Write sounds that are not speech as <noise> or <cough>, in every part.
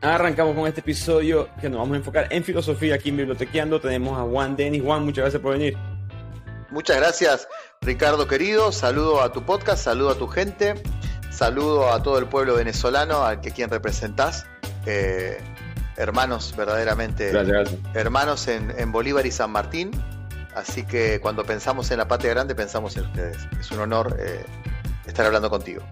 arrancamos con este episodio que nos vamos a enfocar en filosofía aquí en Bibliotequeando. Tenemos a Juan Denis. Juan, muchas gracias por venir. Muchas gracias, Ricardo querido. Saludo a tu podcast, saludo a tu gente, saludo a todo el pueblo venezolano al que quien representás. Eh, hermanos, verdaderamente. Gracias, Hermanos en, Bolívar y San Martín. Así que cuando pensamos en la patria grande, pensamos en ustedes. Es un honor eh, estar hablando contigo.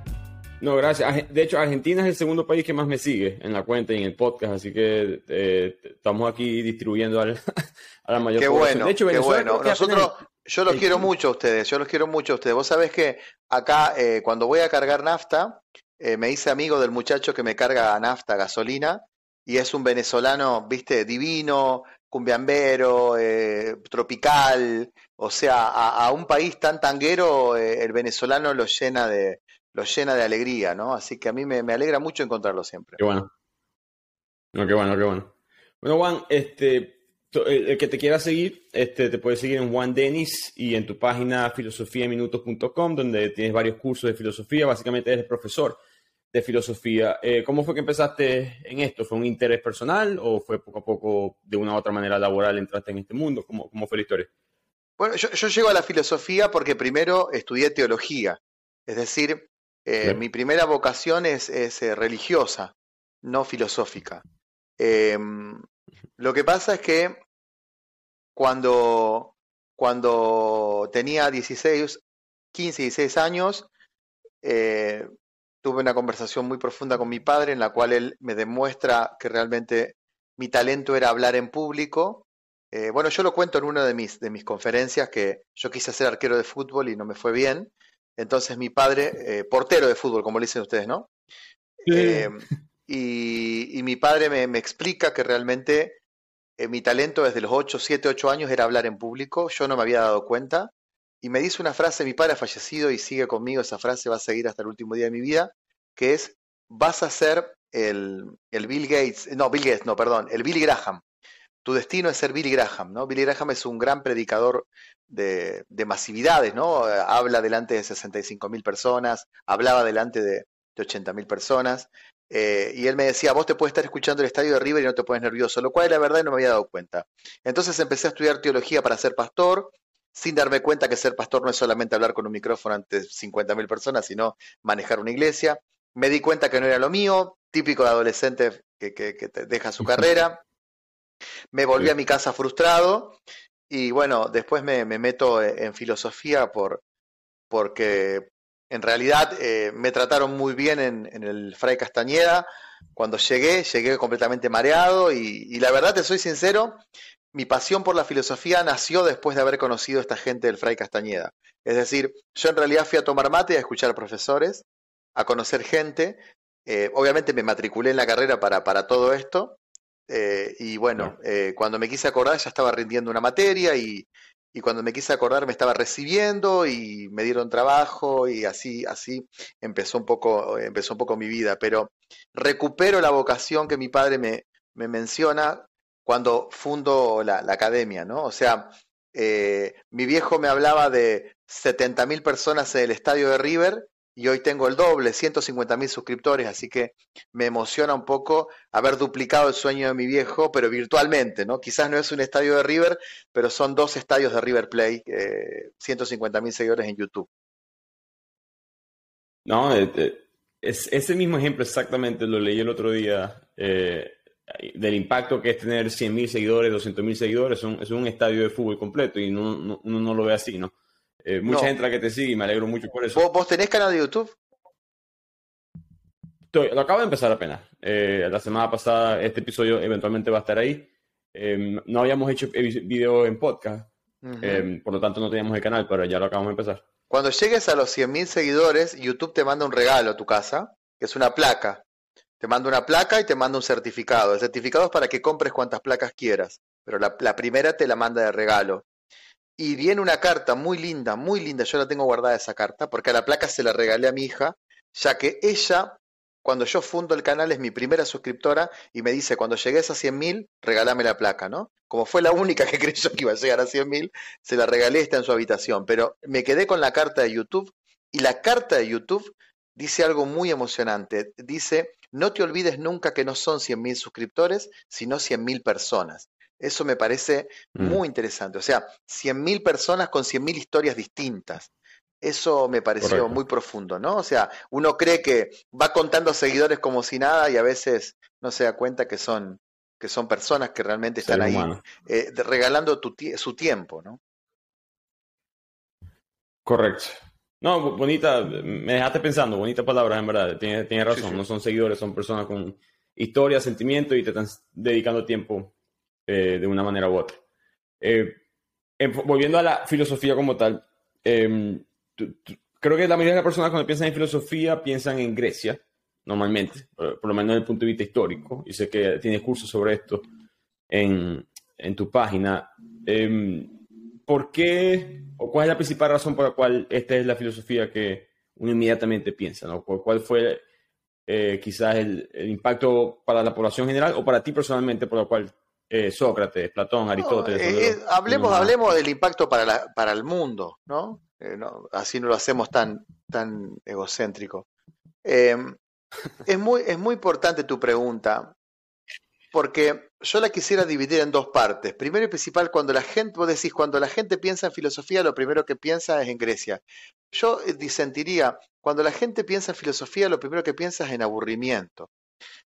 No, gracias. De hecho, Argentina es el segundo país que más me sigue en la cuenta y en el podcast, así que eh, estamos aquí distribuyendo al, <laughs> a la mayor Qué bueno, de hecho, qué bueno. Nosotros, yo los quiero mucho a ustedes, yo los quiero mucho a ustedes. Vos sabés que acá, eh, cuando voy a cargar nafta, eh, me hice amigo del muchacho que me carga nafta, gasolina, y es un venezolano, viste, divino, cumbiambero, tropical, o sea, a, un país tan tanguero, el venezolano lo llena de, lo llena de alegría, ¿no? Así que a mí me, alegra mucho encontrarlo siempre. Qué bueno. No, qué bueno, qué bueno. Bueno, Juan, este, el que te quiera seguir, este, te puede seguir en Juan Denis y en tu página filosofiaminutos.com, donde tienes varios cursos de filosofía. Básicamente eres profesor de filosofía. Eh, ¿Cómo fue que empezaste en esto? ¿Fue un interés personal o fue poco a poco, de una u otra manera laboral, entraste en este mundo? ¿Cómo, cómo fue la historia? Bueno, yo, yo llego a la filosofía porque primero estudié teología. Es decir, eh, mi primera vocación es, eh, religiosa, no filosófica. Em, lo que pasa es que cuando, cuando tenía 16, 15, 16 años, eh, tuve una conversación muy profunda con mi padre en la cual él me demuestra que realmente mi talento era hablar en público. bueno, yo lo cuento en una de mis, de mis conferencias que yo quise ser arquero de fútbol y no me fue bien. Entonces mi padre, eh, portero de fútbol, como le dicen ustedes, ¿no? Eh, y, mi padre me, explica que realmente eh, mi talento desde los 8, 7, 8 años era hablar en público, yo no me había dado cuenta, y me dice una frase, mi padre ha fallecido y sigue conmigo, esa frase va a seguir hasta el último día de mi vida, que es, vas a ser el, el Bill Gates, no, Bill Gates, no, perdón, el Billy Graham. Tu destino es ser Billy Graham, ¿no? Billy Graham es un gran predicador de, masividades, ¿no? Habla delante de 65 mil personas, hablaba delante de, de 80 mil personas, eh, y él me decía, vos te puedes estar escuchando el estadio de River y no te pones nervioso, lo cual la verdad no me había dado cuenta. Entonces empecé a estudiar teología para ser pastor, sin darme cuenta que ser pastor no es solamente hablar con un micrófono ante 50 mil personas, sino manejar una iglesia. Me di cuenta que no era lo mío, típico de adolescente que, que, te deja su carrera. Me volví a mi casa frustrado y bueno, después me, meto e, en filosofía por, porque en realidad eh, me trataron muy bien en, el Fray Castañeda. Cuando llegué, llegué completamente mareado y, la verdad, te soy sincero, mi pasión por la filosofía nació después de haber conocido a esta gente del Fray Castañeda. Es decir, yo en realidad fui a tomar mate, a escuchar profesores, a conocer gente. Eh, obviamente me matriculé en la carrera para, para todo esto eh, y bueno, eh, cuando me quise acordar ya estaba rindiendo una materia y, cuando me quise acordar me estaba recibiendo y me dieron trabajo y así, así empezó un poco, empezó un poco mi vida. Pero recupero la vocación que mi padre me, me menciona cuando fundo la, academia, ¿no? O sea, eh, mi viejo me hablaba de 70.000 personas en el estadio de River y hoy tengo el doble, 150 mil suscriptores, así que me emociona un poco haber duplicado el sueño de mi viejo, pero virtualmente, ¿no? Quizás no es un estadio de River, pero son dos estadios de River Play, eh, 150 mil seguidores en YouTube. No, eh, es, ese mismo ejemplo exactamente lo leí el otro día, eh, del impacto que es tener 100 mil seguidores, 200 mil seguidores, es un, estadio de fútbol completo y uno no lo ve así, ¿no? Eh, mucha gente la que te sigue y me alegro mucho por eso. ¿Vos, tenés canal de YouTube? lo acabo de empezar apenas. Eh, la semana pasada este episodio eventualmente va a estar ahí. Em, no habíamos hecho video en podcast, em, por lo tanto no teníamos el canal, pero ya lo acabamos de empezar. Cuando llegues a los 100.000 seguidores, YouTube te manda un regalo a tu casa, que es una placa. Te manda una placa y te manda un certificado. El certificado es para que compres cuantas placas quieras, pero la primera te la manda de regalo y viene una carta muy linda, muy linda, yo la tengo guardada esa carta, porque a la placa se la regalé a mi hija, ya que ella, cuando yo fundo el canal, es mi primera suscriptora y me dice, cuando llegues a 100.000, regálame la placa, ¿no? Como fue la única que <laughs> creyó que iba a llegar a 100.000, se la regalé, está en su habitación, pero me quedé con la carta de YouTube y la carta de YouTube dice algo muy emocionante, dice, no te olvides nunca que no son 100.000 suscriptores, sino 100.000 personas. Eso me parece Mm, muy interesante. O sea, 100.000 personas con 100.000 historias distintas. Eso me pareció correcto. muy profundo, ¿no? O sea, uno cree que va contando seguidores como si nada y a veces no se da cuenta que son, que son personas que realmente están ahí eh, regalando tu su tiempo, ¿no? Correcto. No, bo- bonita, me dejaste pensando, bonitas palabras en verdad, tienes, tienes Sí, razón, sí. no son seguidores, son personas con historia, sentimiento y te están dedicando tiempo eh, de una manera u otra. Eh, volviendo a la filosofía como tal, em, creo que la mayoría de las personas cuando piensan en filosofía piensan en Grecia, normalmente, por, lo menos desde el punto de vista histórico, y sé que tienes cursos sobre esto en, en tu página. Em, ¿Por qué o cuál es la principal razón por la cual esta es la filosofía que uno inmediatamente piensa? ¿no? ¿Cuál fue eh, quizás el, el impacto para la población general o para ti personalmente por lo cual eh, Sócrates, Platón, Aristóteles... eh, eh, hablemos, hablemos del impacto para, la- para el mundo, ¿no? Eh, no, Así no lo hacemos tan, tan egocéntrico. Eh, <laughs> es, muy, es muy importante tu pregunta, porque yo la quisiera dividir en dos partes. Primero y principal, cuando la gente, vos decís, cuando la gente piensa en filosofía, lo primero que piensa es en Grecia. Yo disentiría, cuando la gente piensa en filosofía, lo primero que piensa es en aburrimiento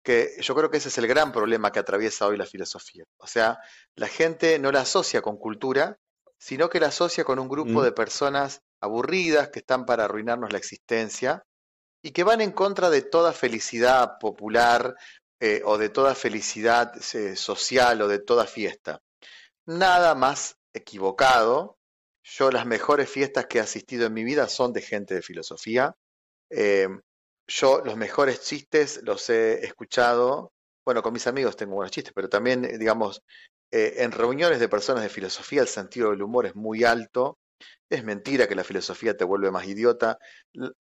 que yo creo que ese es el gran problema que atraviesa hoy la filosofía. O sea, la gente no la asocia con cultura, sino que la asocia con un grupo Mm. de personas aburridas que están para arruinarnos la existencia y que van en contra de toda felicidad popular eh, o de toda felicidad eh, social o de toda fiesta. Nada más equivocado. Yo las mejores fiestas que he asistido en mi vida son de gente de filosofía. Eh, yo los mejores chistes los he escuchado, bueno, con mis amigos tengo buenos chistes, pero también, eh, digamos, eh, en reuniones de personas de filosofía el sentido del humor es muy alto. Es mentira que la filosofía te vuelve más idiota.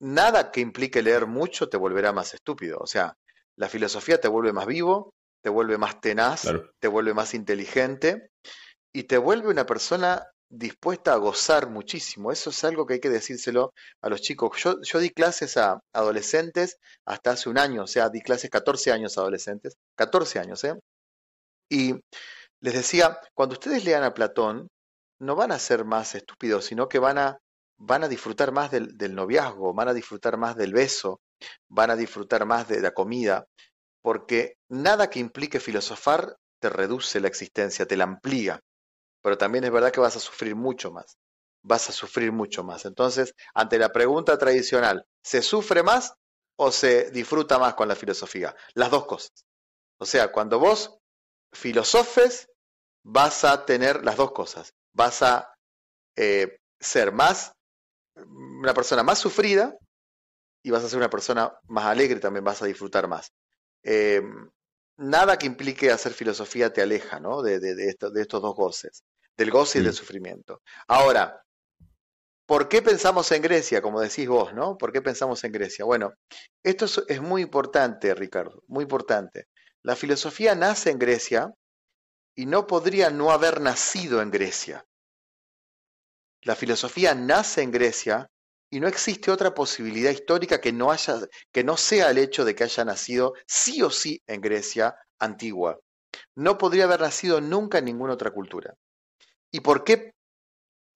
Nada que implique leer mucho te volverá más estúpido. O sea, la filosofía te vuelve más vivo, te vuelve más tenaz, Claro. te vuelve más inteligente y te vuelve una persona dispuesta a gozar muchísimo. Eso es algo que hay que decírselo a los chicos. Yo, yo di clases a adolescentes hasta hace un año, o sea, di clases 14 años a adolescentes, 14 años, ¿eh? Y les decía, cuando ustedes lean a Platón, no van a ser más estúpidos, sino que van a, van a disfrutar más del, del noviazgo, van a disfrutar más del beso, van a disfrutar más de la comida, porque nada que implique filosofar te reduce la existencia, te la amplía pero también es verdad que vas a sufrir mucho más. Vas a sufrir mucho más. Entonces, ante la pregunta tradicional, ¿se sufre más o se disfruta más con la filosofía? Las dos cosas. O sea, cuando vos filosofes, vas a tener las dos cosas. Vas a eh, ser más, una persona más sufrida y vas a ser una persona más alegre, también vas a disfrutar más. Eh, nada que implique hacer filosofía te aleja ¿no? de, de, de, esto, de estos dos goces, del goce y del sufrimiento. Ahora, ¿por qué pensamos en Grecia, como decís vos, ¿no? ¿Por qué pensamos en Grecia? Bueno, esto es, es muy importante, Ricardo, muy importante. La filosofía nace en Grecia y no podría no haber nacido en Grecia. La filosofía nace en Grecia y no existe otra posibilidad histórica que no haya que no sea el hecho de que haya nacido sí o sí en Grecia antigua. No podría haber nacido nunca en ninguna otra cultura. ¿Y por qué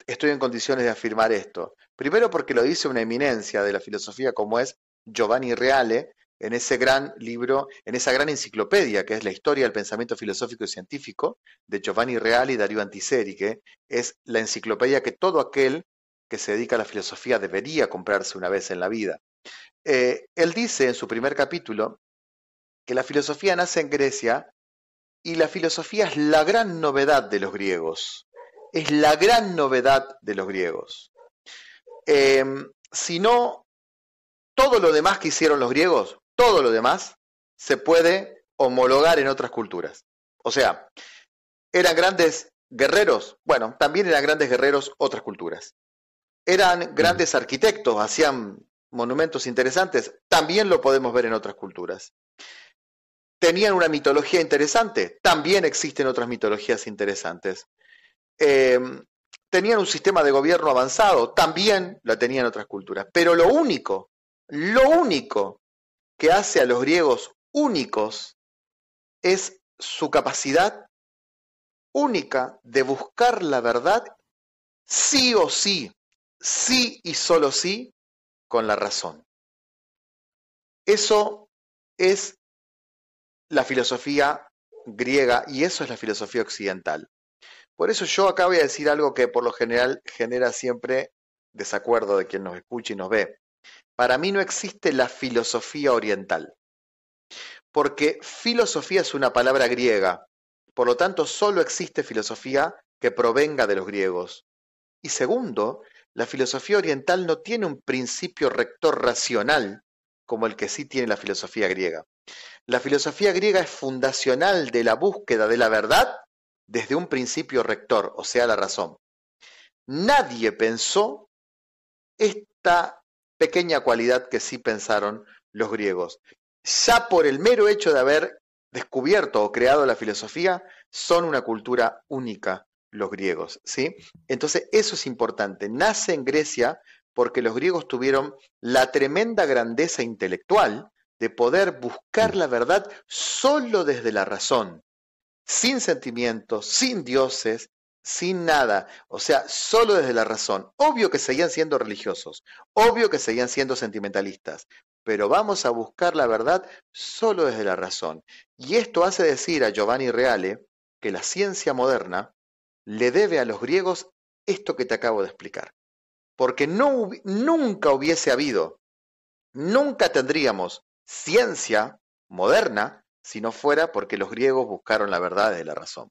estoy en condiciones de afirmar esto? Primero porque lo dice una eminencia de la filosofía como es Giovanni Reale en ese gran libro, en esa gran enciclopedia que es la historia del pensamiento filosófico y científico de Giovanni Reale y Darío Antiseri, que es la enciclopedia que todo aquel que se dedica a la filosofía debería comprarse una vez en la vida. Eh, él dice en su primer capítulo que la filosofía nace en Grecia y la filosofía es la gran novedad de los griegos. Es la gran novedad de los griegos. Eh, si no, todo lo demás que hicieron los griegos, todo lo demás, se puede homologar en otras culturas. O sea, eran grandes guerreros, bueno, también eran grandes guerreros otras culturas. Eran grandes arquitectos, hacían monumentos interesantes, también lo podemos ver en otras culturas. Tenían una mitología interesante, también existen otras mitologías interesantes. Eh, tenían un sistema de gobierno avanzado, también la tenían otras culturas. Pero lo único, lo único que hace a los griegos únicos es su capacidad única de buscar la verdad sí o sí, sí y solo sí, con la razón. Eso es la filosofía griega y eso es la filosofía occidental. Por eso yo acá voy a decir algo que por lo general genera siempre desacuerdo de quien nos escucha y nos ve. Para mí no existe la filosofía oriental, porque filosofía es una palabra griega, por lo tanto solo existe filosofía que provenga de los griegos. Y segundo, la filosofía oriental no tiene un principio rector racional como el que sí tiene la filosofía griega. La filosofía griega es fundacional de la búsqueda de la verdad desde un principio rector, o sea, la razón. Nadie pensó esta pequeña cualidad que sí pensaron los griegos. Ya por el mero hecho de haber descubierto o creado la filosofía, son una cultura única los griegos, ¿sí? Entonces, eso es importante. Nace en Grecia porque los griegos tuvieron la tremenda grandeza intelectual de poder buscar la verdad solo desde la razón, sin sentimientos, sin dioses, sin nada, o sea, solo desde la razón. Obvio que seguían siendo religiosos, obvio que seguían siendo sentimentalistas, pero vamos a buscar la verdad solo desde la razón. Y esto hace decir a Giovanni Reale que la ciencia moderna le debe a los griegos esto que te acabo de explicar. Porque no, nunca hubiese habido, nunca tendríamos ciencia moderna si no fuera porque los griegos buscaron la verdad desde la razón.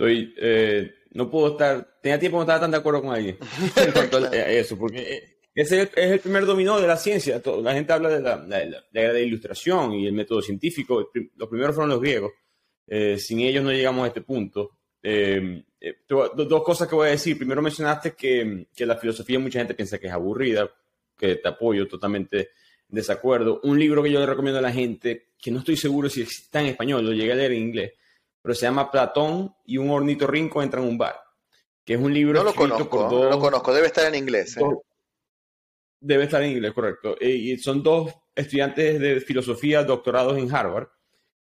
Estoy, eh, no puedo estar, tenía tiempo no estaba tan de acuerdo con alguien en cuanto a eso, porque eh, ese es el, primer dominó de la ciencia. la gente habla de la, de la, ilustración y el método científico. Los primeros fueron los griegos. Eh, sin ellos no llegamos a este punto. dos cosas que voy a decir. Primero mencionaste que, que, la filosofía mucha gente piensa que es aburrida, que te apoyo totalmente en desacuerdo. Un libro que yo le recomiendo a la gente, que no estoy seguro si está en español, lo llegué a leer en inglés, pero se llama Platón y un ornitorrinco entra en un bar, que es un libro no lo conozco, No lo conozco, debe estar en inglés. ¿eh? debe estar en inglés, correcto. Eh, y son dos estudiantes de filosofía doctorados en Harvard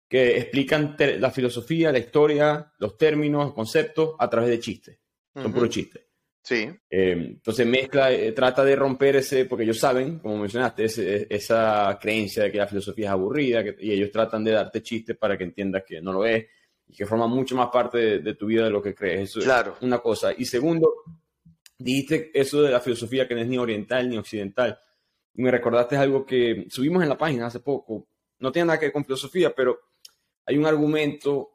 que explican la filosofía, la historia, los términos, los conceptos a través de chistes. Son puros chistes. Sí. Eh, entonces mezcla, trata de romper ese, porque ellos saben, como mencionaste, esa creencia de que la filosofía es aburrida, y ellos tratan de darte chistes para que entiendas que no lo es y que forma mucho más parte de, tu vida de lo que crees. Eso claro. es una cosa. Y segundo, dijiste eso de la filosofía que no es ni oriental ni occidental. Y me recordaste algo que subimos en la página hace poco. No tiene nada que ver con filosofía, pero hay un argumento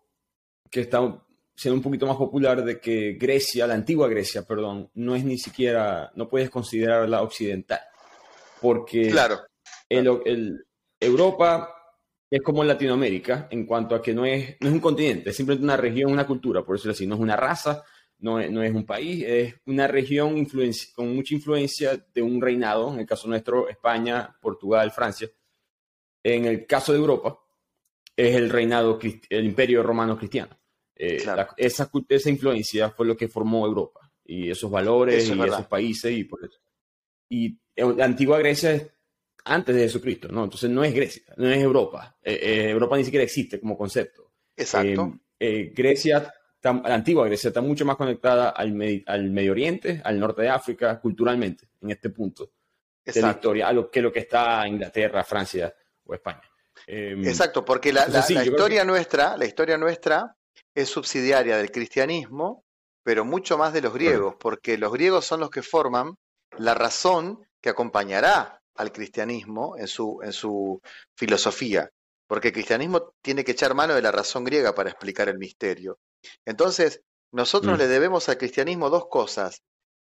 que está siendo un poquito más popular de que Grecia, la antigua Grecia, perdón, no es ni siquiera, no puedes considerarla occidental. Porque claro. El, Europa es como Latinoamérica en cuanto a que no es, no es un continente, es simplemente una región, una cultura, por eso decir, no es una raza, no es, no es un país, es una región con mucha influencia de un reinado, en el caso nuestro, España, Portugal, Francia. En el caso de Europa, es el reinado, el imperio romano cristiano. Eh, esa, esa influencia fue lo que formó Europa y esos valores y esos países y por eso. Y la antigua Grecia antes de Jesucristo, ¿no? Entonces no es Grecia, no es Europa. Eh, eh, Europa ni siquiera existe como concepto. Exacto. Eh, Grecia, la antigua Grecia, está mucho más conectada al, al, Medio Oriente, al norte de África, culturalmente, en este punto de la historia, a lo que lo que está Inglaterra, Francia o España. Exacto, porque la, historia nuestra, la historia nuestra es subsidiaria del cristianismo, pero mucho más de los griegos, porque los griegos son los que forman la razón que acompañará al cristianismo en su, en su filosofía, porque el cristianismo tiene que echar mano de la razón griega para explicar el misterio. Entonces, nosotros mm. le debemos al cristianismo dos cosas.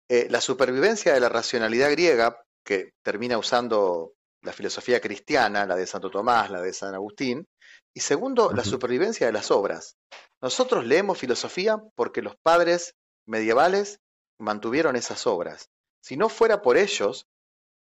Eh, la supervivencia de la racionalidad griega, que termina usando la filosofía cristiana, la de Santo Tomás, la de San Agustín, y segundo, la supervivencia de las obras. Nosotros leemos filosofía porque los padres medievales mantuvieron esas obras. Si no fuera por ellos,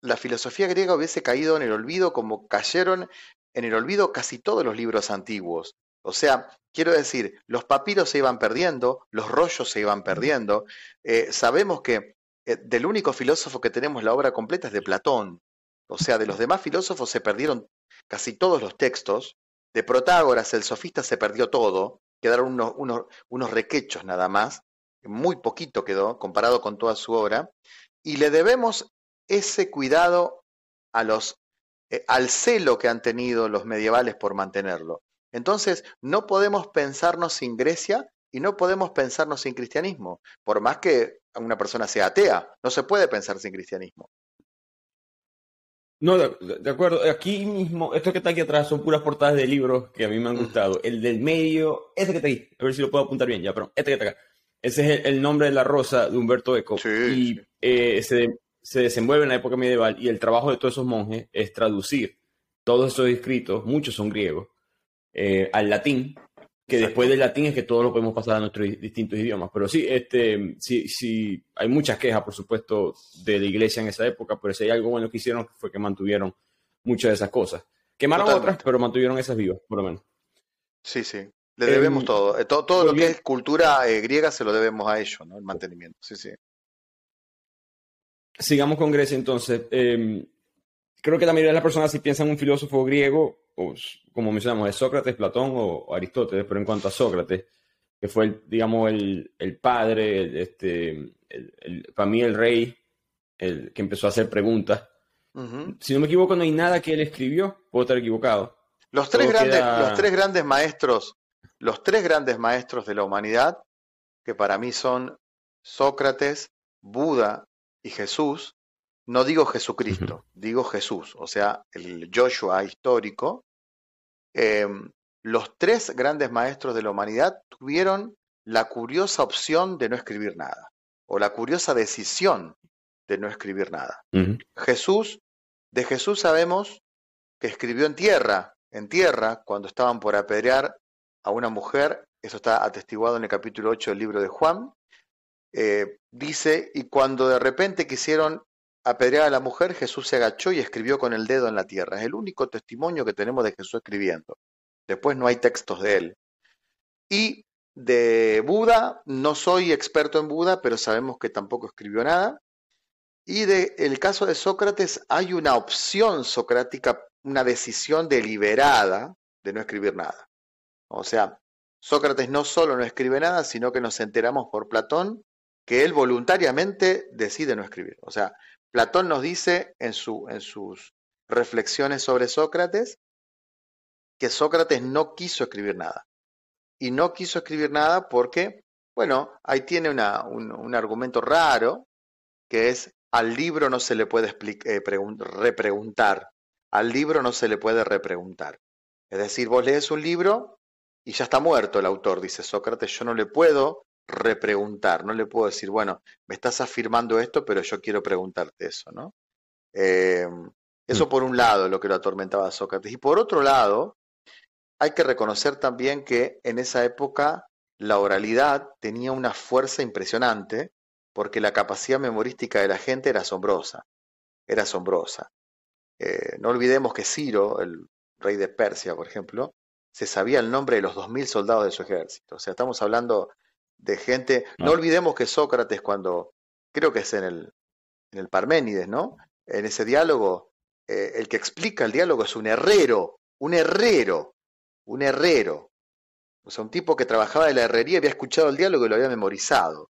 la filosofía griega hubiese caído en el olvido como cayeron en el olvido casi todos los libros antiguos. O sea, quiero decir, los papiros se iban perdiendo, los rollos se iban perdiendo. Eh, sabemos que eh, del único filósofo que tenemos la obra completa es de Platón. O sea, de los demás filósofos se perdieron casi todos los textos. De Protágoras, el sofista, se perdió todo. Quedaron unos, unos, unos requechos nada más. Muy poquito quedó comparado con toda su obra. Y le debemos ese cuidado a los, eh, al celo que han tenido los medievales por mantenerlo. Entonces, no podemos pensarnos sin Grecia y no podemos pensarnos sin cristianismo, por más que una persona sea atea, no se puede pensar sin cristianismo. No, de, acuerdo. Aquí mismo, esto que está aquí atrás son puras portadas de libros que a mí me han mm. gustado. El del medio, este que está ahí, a ver si lo puedo apuntar bien, ya, pero este que está acá. Ese es el, nombre de la rosa de Humberto Eco. y eh, se desenvuelve en la época medieval y el trabajo de todos esos monjes es traducir todos esos escritos, muchos son griegos, eh, al latín, que después del latín es que todos lo podemos pasar a nuestros distintos idiomas. Pero sí, este, sí, sí, hay muchas quejas, por supuesto, de la iglesia en esa época, pero si hay algo bueno que hicieron fue que mantuvieron muchas de esas cosas. Quemaron otras, pero mantuvieron esas vivas, por lo menos. Sí, sí. Le debemos em, todo. Eh, todo. todo. lo que es cultura eh, griega se lo debemos a ellos, ¿no? El mantenimiento. Sí, sí. Sigamos con Grecia entonces. Em, creo que la mayoría de las personas si piensan en un filósofo griego, o, como mencionamos, es Sócrates, Platón o, Aristóteles, pero en cuanto a Sócrates, que fue, el, digamos, el, el padre, el, este, para mí el rey, el que empezó a hacer preguntas. Si no me equivoco, no hay nada que él escribió, puedo estar equivocado. Los tres, grandes, los tres grandes maestros, los tres grandes maestros de la humanidad, que para mí son Sócrates, Buda y Jesús, no digo Jesucristo, digo Jesús, o sea, el Joshua histórico, em, los tres grandes maestros de la humanidad tuvieron la curiosa opción de no escribir nada, o la curiosa decisión de no escribir nada. Jesús, de Jesús sabemos que escribió en tierra, en tierra, cuando estaban por apedrear a una mujer, eso está atestiguado en el capítulo 8 del libro de Juan, eh, dice, y cuando de repente quisieron apedrear a la mujer, Jesús se agachó y escribió con el dedo en la tierra. Es el único testimonio que tenemos de Jesús escribiendo. Después no hay textos de él. Y de Buda, no soy experto en Buda, pero sabemos que tampoco escribió nada. Y de el caso de Sócrates hay una opción socrática, una decisión deliberada de no escribir nada. O sea, Sócrates no solo no escribe nada, sino que nos enteramos por Platón que él voluntariamente decide no escribir. O sea, Platón nos dice en, su, en sus reflexiones sobre Sócrates que Sócrates no quiso escribir nada. Y no quiso escribir nada porque, bueno, ahí tiene un, argumento raro, que es al libro no se le puede eh, repreguntar. Al libro no se le puede repreguntar. Es decir, vos lees un libro y ya está muerto el autor, dice Sócrates, yo no le puedo repreguntar, no le puedo decir, bueno, me estás afirmando esto, pero yo quiero preguntarte eso, ¿no? Em, eso mm. por un lado, lo que lo atormentaba a Sócrates. Y por otro lado, hay que reconocer también que en esa época la oralidad tenía una fuerza impresionante porque la capacidad memorística de la gente era asombrosa, era asombrosa. Eh, no olvidemos que Ciro, el rey de Persia, por ejemplo, se sabía el nombre de los 2.000 soldados de su ejército. O sea, estamos hablando de gente. No, olvidemos que Sócrates, cuando creo que es en el, en el Parménides, ¿no? En ese diálogo, eh, el que explica el diálogo es un herrero, un herrero, un herrero. O sea, un tipo que trabajaba en la herrería había escuchado el diálogo y lo había memorizado.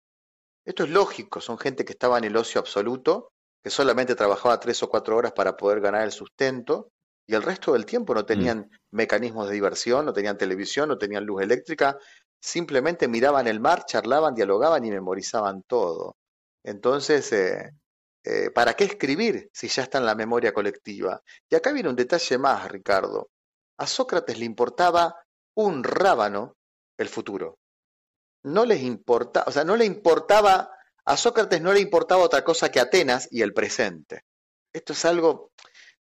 Esto es lógico, son gente que estaba en el ocio absoluto, que solamente trabajaba tres o cuatro horas para poder ganar el sustento, y el resto del tiempo no mm. tenían mecanismos de diversión, no tenían televisión, no tenían luz eléctrica, simplemente miraban el mar, charlaban, dialogaban y memorizaban todo. Entonces, eh, eh, ¿para qué escribir si ya está en la memoria colectiva? Y acá viene un detalle más, Ricardo. A Sócrates le importaba un rábano el futuro. No les importa, o sea, no le importaba, a Sócrates no le importaba otra cosa que Atenas y el presente. Esto es algo,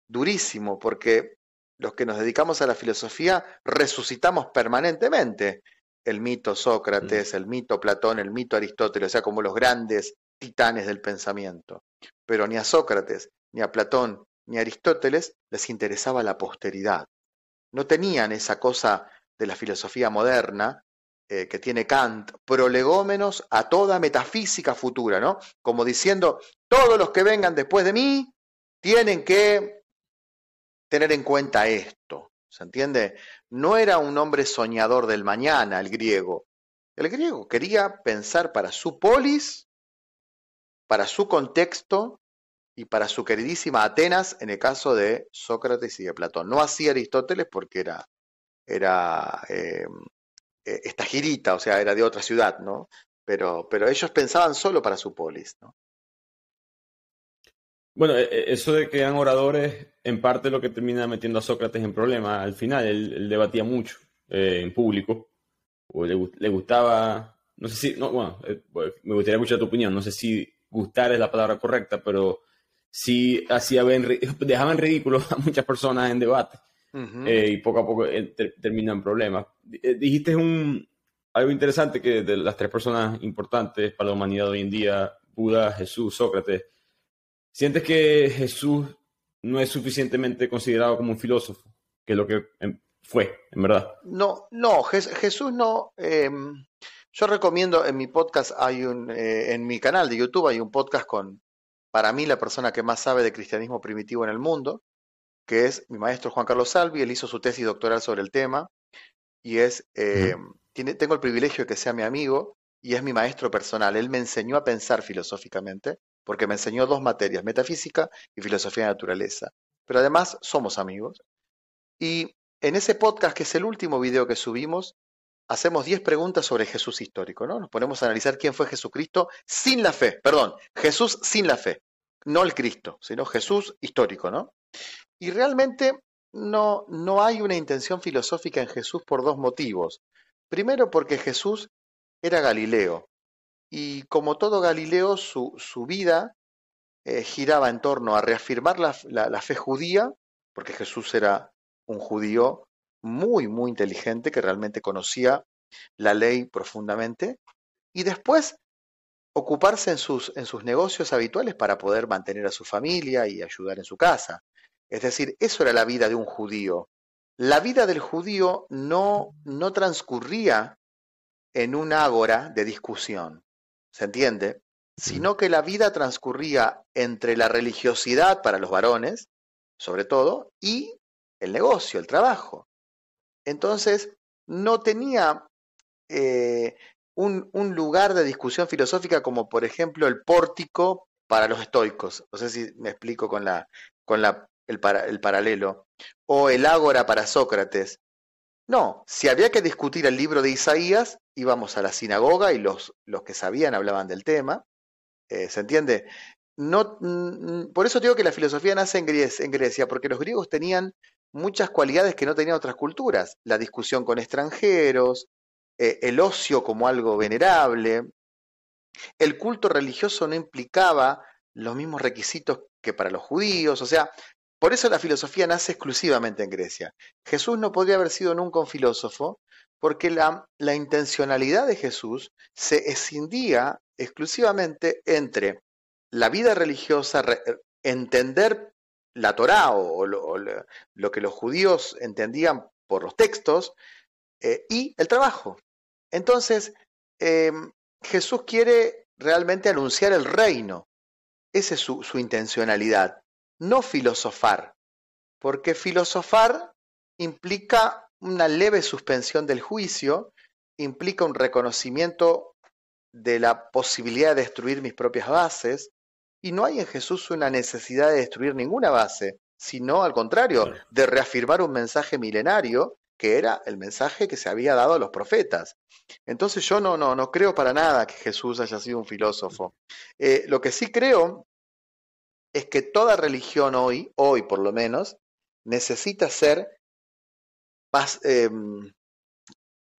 durísimo, porque los que nos dedicamos a la filosofía resucitamos permanentemente el mito Sócrates, el mito Platón, el mito Aristóteles, o sea, como los grandes titanes del pensamiento. Pero ni a Sócrates, ni a Platón, ni a Aristóteles les interesaba la posteridad. No tenían esa cosa de la filosofía moderna eh, que tiene Kant, prolegómenos a toda metafísica futura, ¿no? Como diciendo, todos los que vengan después de mí tienen que tener en cuenta esto. ¿Se entiende? No era un hombre soñador del mañana, el griego. El griego quería pensar para su polis, para su contexto y para su queridísima Atenas, en el caso de Sócrates y de Platón. No hacía Aristóteles porque era, era eh, esta girita, o sea, era de otra ciudad, ¿no? Pero, pero ellos pensaban solo para su polis, ¿no? Bueno, e, e, eso de que eran oradores, en parte lo que termina metiendo a Sócrates en problemas. Al final, él, debatía mucho eh, en público, o le, gustaba, no sé si, no, bueno, eh, pues, me gustaría escuchar tu opinión, no sé si gustar es la palabra correcta, pero sí hacía ver, <laughs> dejaba en ridículo a muchas personas en debate. Eh, y poco a poco termina en problemas. dijiste un, algo interesante que de las tres personas importantes para la humanidad hoy en día, Buda, Jesús, Sócrates, ¿Sientes que Jesús no es suficientemente considerado como un filósofo, que es lo que em, fue, en verdad? No, no, Jesús no. Em, yo recomiendo en mi podcast, hay un, eh, en mi canal de YouTube hay un podcast con, para mí, la persona que más sabe de cristianismo primitivo en el mundo, que es mi maestro Juan Carlos Salvi. Él hizo su tesis doctoral sobre el tema y es, em, tiene, tengo el privilegio de que sea mi amigo y es mi maestro personal. Él me enseñó a pensar filosóficamente porque me enseñó dos materias, metafísica y filosofía de naturaleza. Pero además somos amigos. Y en ese podcast, que es el último video que subimos, hacemos 10 preguntas sobre Jesús histórico, ¿no? Nos ponemos a analizar quién fue Jesucristo sin la fe, perdón, Jesús sin la fe, no el Cristo, sino Jesús histórico, ¿no? Y realmente no, no hay una intención filosófica en Jesús por dos motivos. Primero porque Jesús era Galileo, y como todo Galileo, su, su vida eh, giraba en torno a reafirmar la, la, fe judía, porque Jesús era un judío muy, muy inteligente que realmente conocía la ley profundamente, y después ocuparse en sus, en sus negocios habituales para poder mantener a su familia y ayudar en su casa. Es decir, eso era la vida de un judío. La vida del judío no, no transcurría en un ágora de discusión. ¿Se entiende? Sino que la vida transcurría entre la religiosidad para los varones, sobre todo, y el negocio, el trabajo. Entonces, no tenía eh, un, lugar de discusión filosófica como, por ejemplo, el pórtico para los estoicos. No sé si me explico con, la, con la, el, el paralelo. O el ágora para Sócrates. No, si había que discutir el libro de Isaías, íbamos a la sinagoga y los, los que sabían hablaban del tema. Eh, ¿Se entiende? No, por eso digo que la filosofía nace en Grecia, porque los griegos tenían muchas cualidades que no tenían otras culturas. La discusión con extranjeros, eh, el ocio como algo venerable. El culto religioso no implicaba los mismos requisitos que para los judíos, o sea, por eso la filosofía nace exclusivamente en Grecia. Jesús no podría haber sido nunca un filósofo porque la, intencionalidad de Jesús se escindía exclusivamente entre la vida religiosa, entender la Torá o, lo, que los judíos entendían por los textos eh, y el trabajo. Entonces, em, Jesús quiere realmente anunciar el reino. Esa es su intencionalidad no filosofar, porque filosofar implica una leve suspensión del juicio, implica un reconocimiento de la posibilidad de destruir mis propias bases, y no hay en Jesús una necesidad de destruir ninguna base, sino al contrario, de reafirmar un mensaje milenario que era el mensaje que se había dado a los profetas. Entonces yo no, no, no creo para nada que Jesús haya sido un filósofo. Eh, lo que sí creo es que toda religión hoy, hoy por lo menos, necesita ser más, em,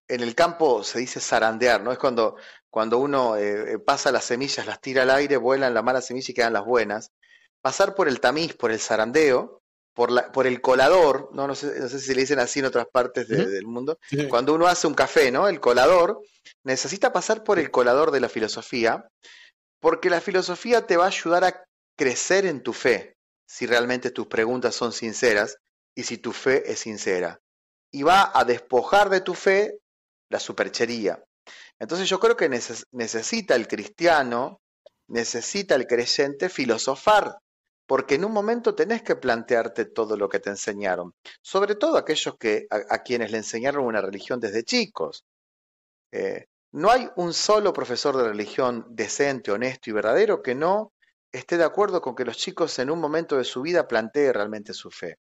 en el campo se dice zarandear, ¿no? Es cuando, cuando uno eh, eh, pasa las semillas, las tira al aire, vuelan la mala semilla y quedan las buenas. Pasar por el tamiz, por el zarandeo, por, la, por el colador, ¿no? No, sé, no sé si se le dicen así en otras partes de- del mundo, sí. cuando uno hace un café, ¿no? El colador necesita pasar por el colador de la filosofía, porque la filosofía te va a ayudar a crecer en tu fe, si realmente tus preguntas son sinceras y si tu fe es sincera. Y va a despojar de tu fe la superchería. Entonces yo creo que neces- necesita el cristiano, necesita el creyente filosofar, porque en un momento tenés que plantearte todo lo que te enseñaron, sobre todo aquellos que, a, a quienes le enseñaron una religión desde chicos. Eh, no hay un solo profesor de religión decente, honesto y verdadero que no esté de acuerdo con que los chicos en un momento de su vida planteen realmente su fe.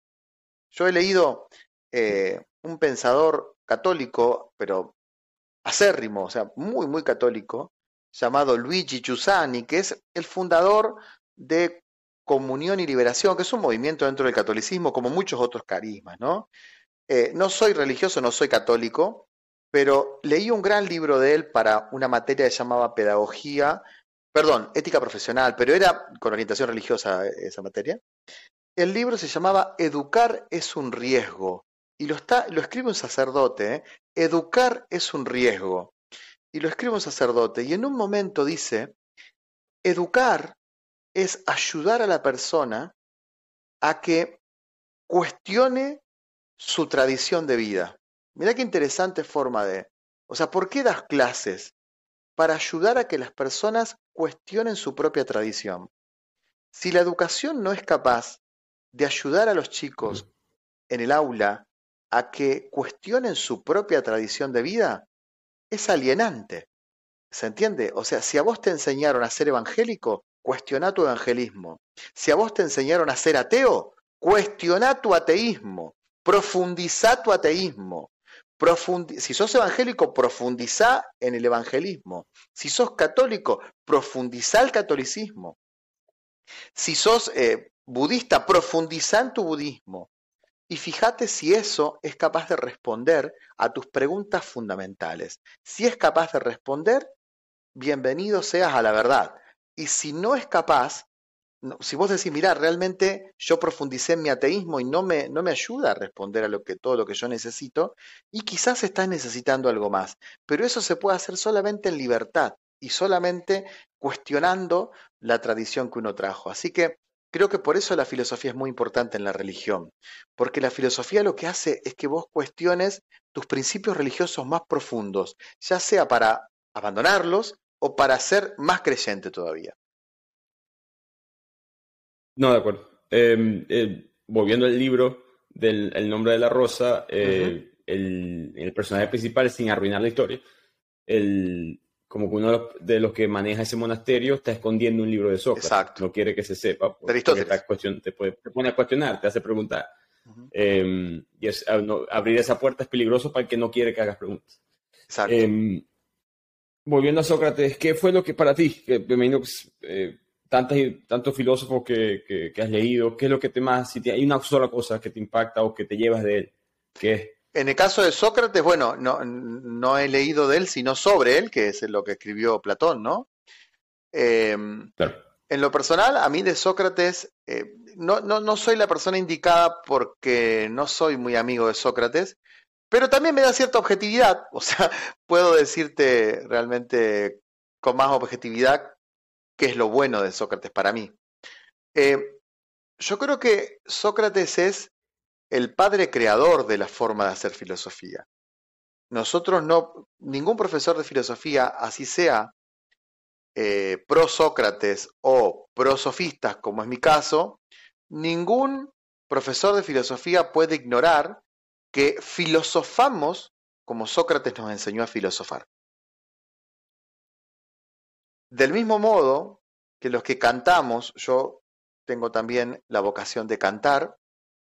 Yo he leído eh, un pensador católico, pero acérrimo, o sea, muy, muy católico, llamado Luigi Giussani, que es el fundador de Comunión y Liberación, que es un movimiento dentro del catolicismo, como muchos otros carismas, ¿no? Eh, no soy religioso, no soy católico, pero leí un gran libro de él para una materia que llamaba Pedagogía, perdón, Ética Profesional, pero era con orientación religiosa esa materia. El libro se llamaba Educar es un riesgo, y lo, está, lo escribe un sacerdote, ¿eh? Educar es un riesgo, y lo escribe un sacerdote, y en un momento dice, educar es ayudar a la persona a que cuestione su tradición de vida. Mirá qué interesante forma de... O sea, ¿por qué das clases? Para ayudar a que las personas cuestionen su propia tradición. Si la educación no es capaz de ayudar a los chicos en el aula a que cuestionen su propia tradición de vida, es alienante. ¿Se entiende? O sea, si a vos te enseñaron a ser evangélico, cuestiona tu evangelismo. Si a vos te enseñaron a ser ateo, cuestiona tu ateísmo. Profundiza tu ateísmo. Si sos evangélico, profundiza en el evangelismo. Si sos católico, profundiza el catolicismo. Si sos eh, budista, profundiza en tu budismo. Y fíjate si eso es capaz de responder a tus preguntas fundamentales. Si es capaz de responder, bienvenido seas a la verdad. Y si no es capaz, si vos decís, mira, realmente yo profundicé en mi ateísmo y no me, no me ayuda a responder a lo que, todo lo que yo necesito, y quizás estás necesitando algo más. Pero eso se puede hacer solamente en libertad y solamente cuestionando la tradición que uno trajo. Así que creo que por eso la filosofía es muy importante en la religión, porque la filosofía lo que hace es que vos cuestiones tus principios religiosos más profundos, ya sea para abandonarlos o para ser más creyente todavía. No, de acuerdo. Eh, eh, volviendo al libro del El nombre de la rosa, eh, el, el personaje principal, sin arruinar la historia, el, como que uno de los, de los que maneja ese monasterio está escondiendo un libro de Sócrates. Exacto. No quiere que se sepa. porque Aristóteles. está te, puede- te pone a cuestionar, te hace preguntar. Ujú. Eh, y es- ah, no, abrir esa puerta es peligroso para el que no quiere que hagas preguntas. Exacto. Eh, volviendo a Sócrates, ¿qué fue lo que para ti, que me imagino eh, tantas y- tantos filósofos que, que- que has leído, qué es lo que te más, si te- hay una sola cosa que te impacta o que te llevas de él, ¿qué es? En el caso de Sócrates, bueno, no, no he leído de él, sino sobre él, que es lo que escribió Platón, ¿no? Eh, Claro. en lo personal, a mí de Sócrates, eh, no, no, no soy la persona indicada porque no soy muy amigo de Sócrates, pero también me da cierta objetividad, <laughs> o sea, puedo decirte realmente con más objetividad qué es lo bueno de Sócrates para mí. Eh, yo creo que Sócrates es el padre creador de la forma de hacer filosofía. Nosotros no, ningún profesor de filosofía, así sea eh, pro Sócrates o pro sofistas, como es mi caso, ningún profesor de filosofía puede ignorar que filosofamos como Sócrates nos enseñó a filosofar. Del mismo modo que los que cantamos, yo tengo también la vocación de cantar,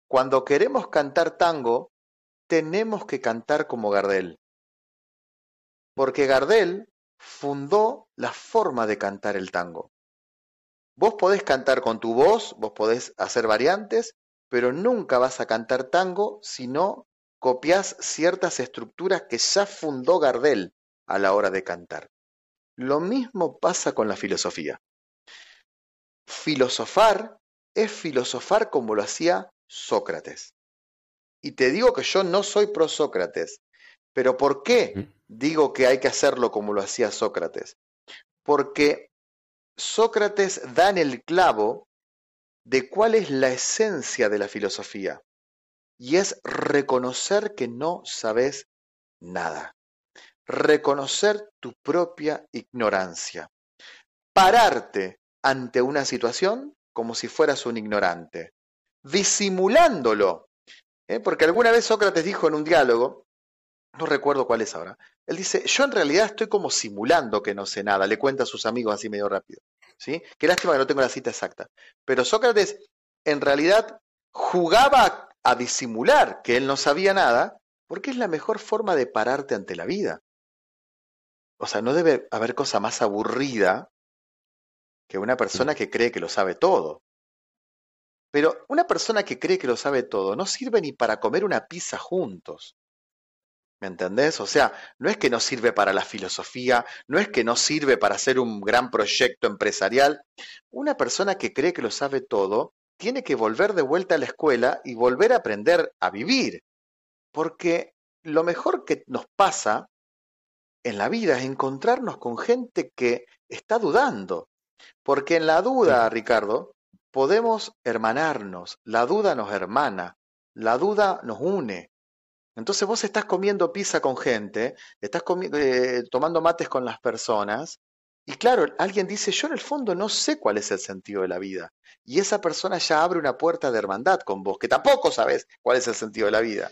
cuando queremos cantar tango, tenemos que cantar como Gardel. Porque Gardel fundó la forma de cantar el tango. Vos podés cantar con tu voz, vos podés hacer variantes, pero nunca vas a cantar tango si no copias ciertas estructuras que ya fundó Gardel a la hora de cantar. Lo mismo pasa con la filosofía. Filosofar es filosofar como lo hacía Sócrates. Y te digo que yo no soy pro Sócrates. Pero ¿por qué digo que hay que hacerlo como lo hacía Sócrates? Porque Sócrates da en el clavo de cuál es la esencia de la filosofía. Y es reconocer que no sabes nada. Reconocer tu propia ignorancia. Pararte ante una situación como si fueras un ignorante, disimulándolo. ¿eh? Porque alguna vez Sócrates dijo en un diálogo, no recuerdo cuál es ahora, él dice, yo en realidad estoy como simulando que no sé nada, le cuenta a sus amigos así medio rápido. ¿sí? Qué lástima que no tengo la cita exacta. Pero Sócrates en realidad jugaba a disimular que él no sabía nada, porque es la mejor forma de pararte ante la vida. O sea, no debe haber cosa más aburrida que una persona que cree que lo sabe todo. Pero una persona que cree que lo sabe todo no sirve ni para comer una pizza juntos. ¿Me entendés? O sea, no es que no sirve para la filosofía, no es que no sirve para hacer un gran proyecto empresarial. Una persona que cree que lo sabe todo tiene que volver de vuelta a la escuela y volver a aprender a vivir. Porque lo mejor que nos pasa en la vida es encontrarnos con gente que está dudando. Porque en la duda, Ricardo, podemos hermanarnos, la duda nos hermana, la duda nos une. Entonces vos estás comiendo pizza con gente, estás eh, tomando mates con las personas, y claro, alguien dice, yo en el fondo no sé cuál es el sentido de la vida. Y esa persona ya abre una puerta de hermandad con vos, que tampoco sabes cuál es el sentido de la vida.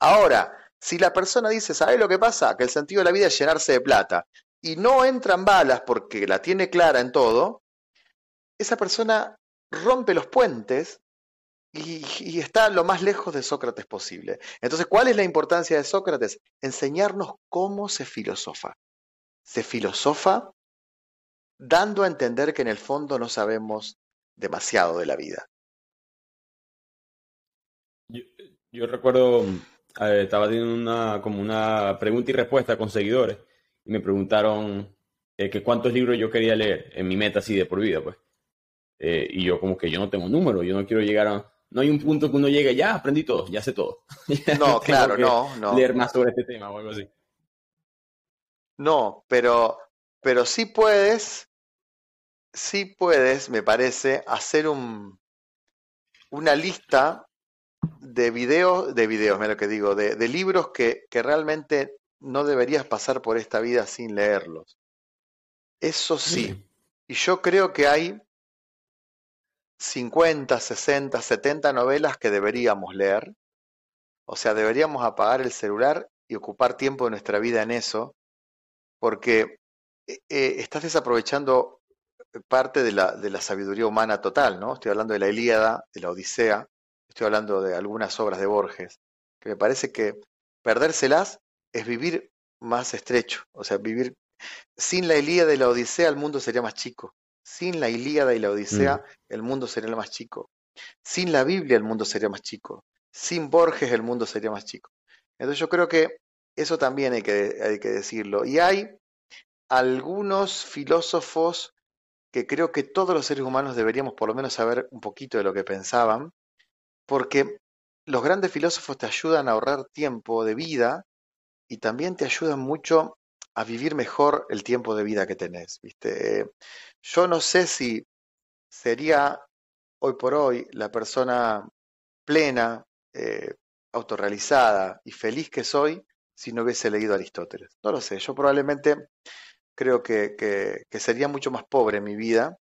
Ahora, si la persona dice, ¿sabes lo que pasa? Que el sentido de la vida es llenarse de plata, y no entran balas porque la tiene clara en todo, esa persona rompe los puentes y, está lo más lejos de Sócrates posible. Entonces, ¿cuál es la importancia de Sócrates? Enseñarnos cómo se filosofa. Se filosofa dando a entender que en el fondo no sabemos demasiado de la vida. Yo, recuerdo, eh, estaba teniendo una, como una pregunta y respuesta con seguidores y me preguntaron eh, que cuántos libros yo quería leer en mi meta así de por vida, pues. Eh, y yo como que yo no tengo número, yo no quiero llegar a, no hay un punto que uno llegue, ya aprendí todo, ya sé todo. <laughs> no, claro, no, no. Leer más sobre este tema o algo así. No, pero, pero sí puedes, sí puedes, me parece, hacer un, una lista de videos, de videos, me lo que digo, de, de libros que, que realmente no deberías pasar por esta vida sin leerlos. Eso sí. Y yo creo que hay 50, 60, 70 novelas que deberíamos leer. O sea, deberíamos apagar el celular y ocupar tiempo de nuestra vida en eso, porque eh, eh, estás desaprovechando parte de la, de la sabiduría humana total, ¿no? Estoy hablando de la Ilíada, de la Odisea, estoy hablando de algunas obras de Borges, que me parece que perdérselas es vivir más estrecho, o sea, vivir sin la Ilíada y la Odisea el mundo sería más chico. Sin la Ilíada y la Odisea, mm. el mundo sería más chico. Sin la Biblia, el mundo sería más chico. Sin Borges, el mundo sería más chico. Entonces yo creo que eso también hay que, hay que decirlo. Y hay algunos filósofos que creo que todos los seres humanos deberíamos por lo menos saber un poquito de lo que pensaban, porque los grandes filósofos te ayudan a ahorrar tiempo de vida y también te ayudan mucho a vivir mejor el tiempo de vida que tenés, ¿viste? Yo no sé si sería hoy por hoy la persona plena, eh, autorrealizada y feliz que soy si no hubiese leído Aristóteles. No lo sé, yo probablemente creo que, que, sería mucho más pobre mi vida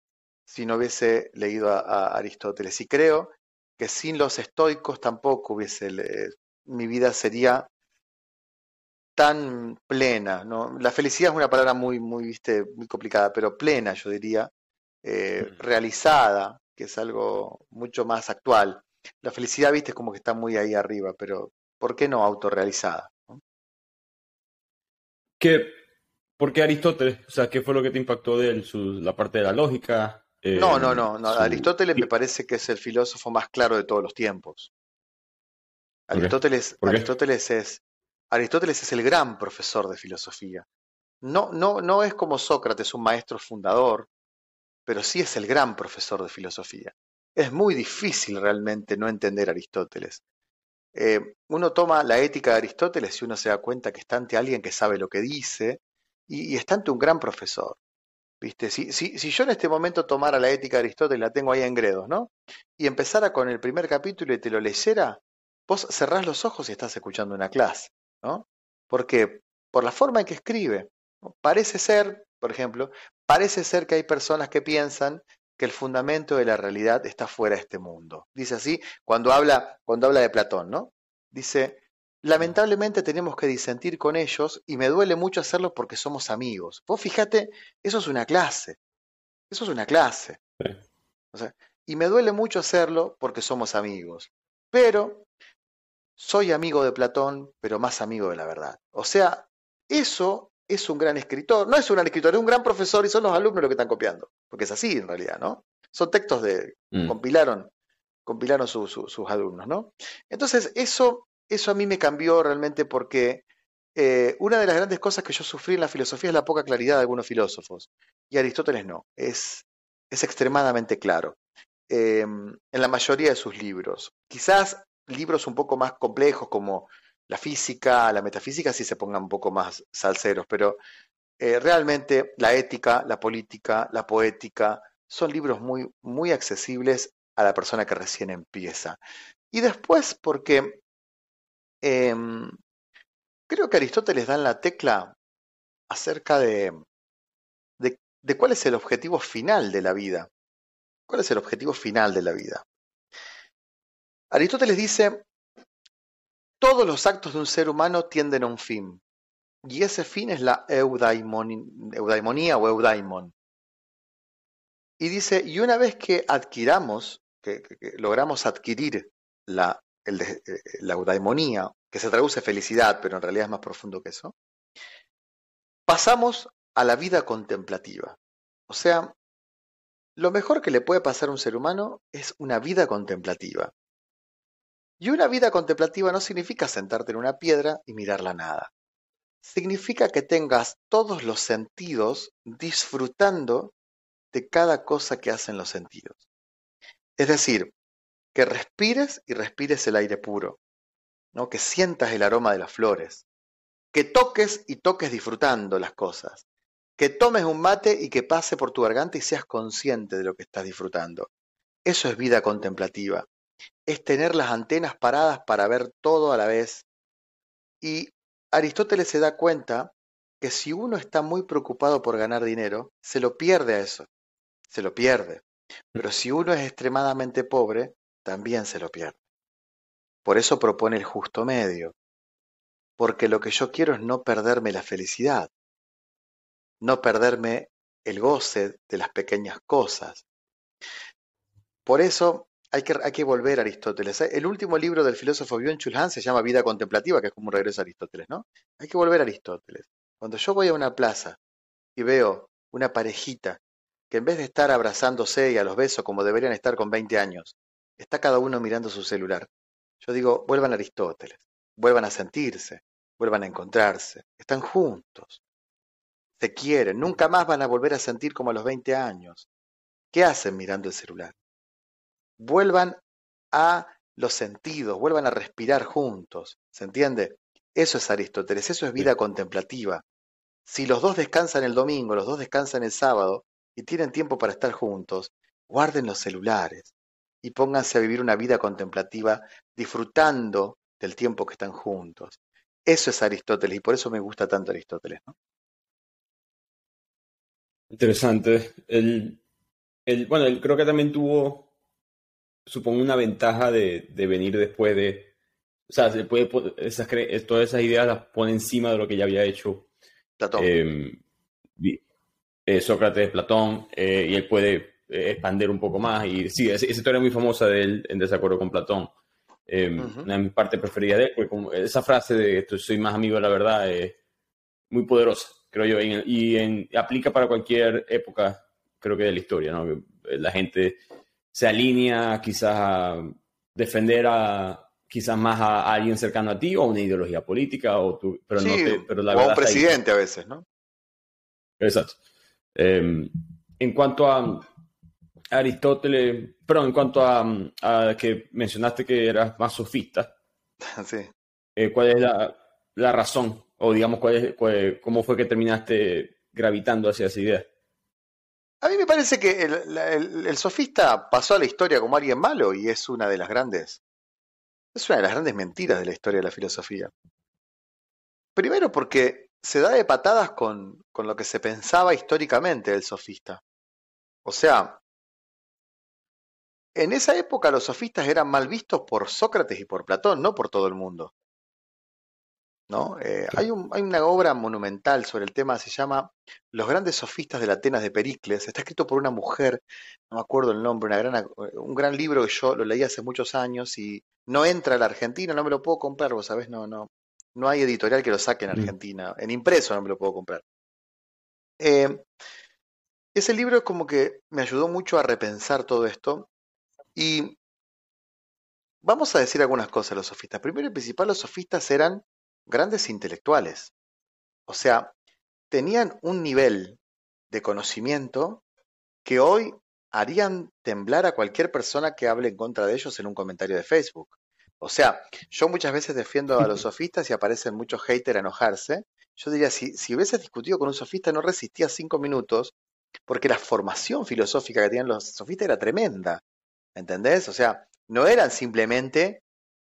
si no hubiese leído a, Aristóteles. Y creo que sin los estoicos tampoco hubiese, mi vida sería tan plena, ¿no? La felicidad es una palabra muy, muy, viste, muy complicada, pero plena, yo diría, eh, mm. realizada, que es algo mucho más actual. La felicidad, viste, es como que está muy ahí arriba, pero ¿por qué no autorrealizada? ¿no? ¿Qué, ¿Por qué Aristóteles? O sea, ¿qué fue lo que te impactó de él? ¿La parte de la lógica? No, no, no, no. Aristóteles me parece que es el filósofo más claro de todos los tiempos. Aristóteles, Aristóteles es Aristóteles es el gran profesor de filosofía. No, no, no es como Sócrates, un maestro fundador, pero sí es el gran profesor de filosofía. es muy difícil realmente no entender a Aristóteles. Eh, uno toma la ética de Aristóteles y uno se da cuenta que está ante alguien que sabe lo que dice y, está ante un gran profesor. ¿Viste? Si, si, si, yo en este momento tomara la ética de Aristóteles, la tengo ahí en Gredos, ¿no? Y empezara con el primer capítulo y te lo leyera, vos cerrás los ojos y estás escuchando una clase, ¿no? Porque por la forma en que escribe, parece ser, por ejemplo, parece ser que hay personas que piensan que el fundamento de la realidad está fuera de este mundo. Dice así cuando habla, cuando habla de Platón, ¿no? Dice, lamentablemente tenemos que disentir con ellos y me duele mucho hacerlo porque somos amigos. Vos fíjate, eso es una clase. Eso es una clase. y me duele mucho hacerlo porque somos amigos. Pero soy amigo de Platón, pero más amigo de la verdad. O sea, eso es un gran escritor, no es un gran escritor, es un gran profesor y son los alumnos los que están copiando, porque es así en realidad, ¿no? Son textos de, mm. compilaron, compilaron sus alumnos, ¿no? Entonces, eso, eso a mí me cambió realmente porque eh, una de las grandes cosas que yo sufrí en la filosofía es la poca claridad de algunos filósofos, y Aristóteles no, es, es extremadamente claro em, en la mayoría de sus libros. Quizás libros un poco más complejos como la física, la metafísica sí se pongan un poco más salseros, pero eh, realmente la ética, la política, la poética son libros muy, muy accesibles a la persona que recién empieza. Y después, porque em, creo que Aristóteles da en la tecla acerca de, de cuál es el objetivo final de la vida. ¿Cuál es el objetivo final de la vida? Aristóteles dice todos los actos de un ser humano tienden a un fin, y ese fin es la eudaimonía o eudaimon. Y dice, y una vez que adquiramos, que, logramos adquirir la, eh, la eudaimonía, que se traduce felicidad, pero en realidad es más profundo que eso, pasamos a la vida contemplativa. O sea, lo mejor que le puede pasar a un ser humano es una vida contemplativa. Y una vida contemplativa no significa sentarte en una piedra y mirar la nada. Significa que tengas todos los sentidos disfrutando de cada cosa que hacen los sentidos. Es decir, que respires y respires el aire puro, ¿no? que sientas el aroma de las flores, que toques y toques disfrutando las cosas, que tomes un mate y que pase por tu garganta y seas consciente de lo que estás disfrutando. Eso es vida contemplativa es tener las antenas paradas para ver todo a la vez. Y Aristóteles se da cuenta que si uno está muy preocupado por ganar dinero, se lo pierde a eso, se lo pierde. Pero si uno es extremadamente pobre, también se lo pierde. Por eso propone el justo medio, porque lo que yo quiero es no perderme la felicidad, no perderme el goce de las pequeñas cosas. Por eso hay que, hay que volver a Aristóteles. El último libro del filósofo Byung-Chul Han se llama Vida Contemplativa, que es como un regreso a Aristóteles, ¿no? Hay que volver a Aristóteles. Cuando yo voy a una plaza y veo una parejita que en vez de estar abrazándose y a los besos como deberían estar con 20 años, está cada uno mirando su celular. Yo digo, vuelvan a Aristóteles, vuelvan a sentirse, vuelvan a encontrarse, están juntos, se quieren, nunca más van a volver a sentir como a los 20 años. ¿Qué hacen mirando el celular? vuelvan a los sentidos, vuelvan a respirar juntos. ¿Se entiende? Eso es Aristóteles, eso es vida contemplativa. Si los dos descansan el domingo, los dos descansan el sábado y tienen tiempo para estar juntos, guarden los celulares y pónganse a vivir una vida contemplativa disfrutando del tiempo que están juntos. Eso es Aristóteles y por eso me gusta tanto Aristóteles. Interesante. El, el, bueno, él creo que también tuvo supongo, una ventaja de, venir después de. O sea, se puede, esas, todas esas ideas las pone encima de lo que ya había hecho Platón. Em, eh, Sócrates, Platón, eh, y él puede eh, expander un poco más. Y sí, esa, historia muy famosa de él en desacuerdo con Platón. Em, una de mis partes preferidas de él, porque como esa frase de soy más amigo de la verdad es muy poderosa, creo yo, y, en, aplica para cualquier época, creo que de la historia, ¿no? La gente se alinea quizás a defender a quizás más a, alguien cercano a ti o una ideología política o pero no pero la o a un presidente a veces, ¿no? Exacto. Em, en cuanto a Aristóteles, pero en cuanto a, que mencionaste que eras más sofista, <laughs> sí. Eh, ¿cuál es la, razón? O digamos, cuál es, ¿cómo fue que terminaste gravitando hacia esa idea? A mí me parece que el, sofista pasó a la historia como alguien malo y es una de las grandes, es una de las grandes mentiras de la historia de la filosofía. Primero porque se da de patadas con, con lo que se pensaba históricamente del sofista. O sea, en esa época los sofistas eran mal vistos por Sócrates y por Platón, no por todo el mundo. ¿no? Eh, hay, una obra monumental sobre el tema, se llama Los grandes sofistas de la Atenas de Pericles. Está escrito por una mujer, no me acuerdo el nombre, una gran, un gran libro que yo lo leí hace muchos años y no entra a la Argentina, no me lo puedo comprar, vos sabés, no, no, no hay editorial que lo saque en. Argentina. En impreso no me lo puedo comprar. Eh, ese libro es como que me ayudó mucho a repensar todo esto y vamos a decir algunas cosas los sofistas. Primero y principal, los sofistas eran grandes intelectuales. O sea, tenían un nivel de conocimiento que hoy harían temblar a cualquier persona que hable en contra de ellos en un comentario de Facebook. O sea, yo muchas veces defiendo a los <laughs> sofistas y aparecen muchos haters a enojarse. Yo diría, si, si hubieses discutido con un sofista, no resistías cinco minutos, porque la formación filosófica que tenían los sofistas era tremenda. ¿Entendés? O sea, no eran simplemente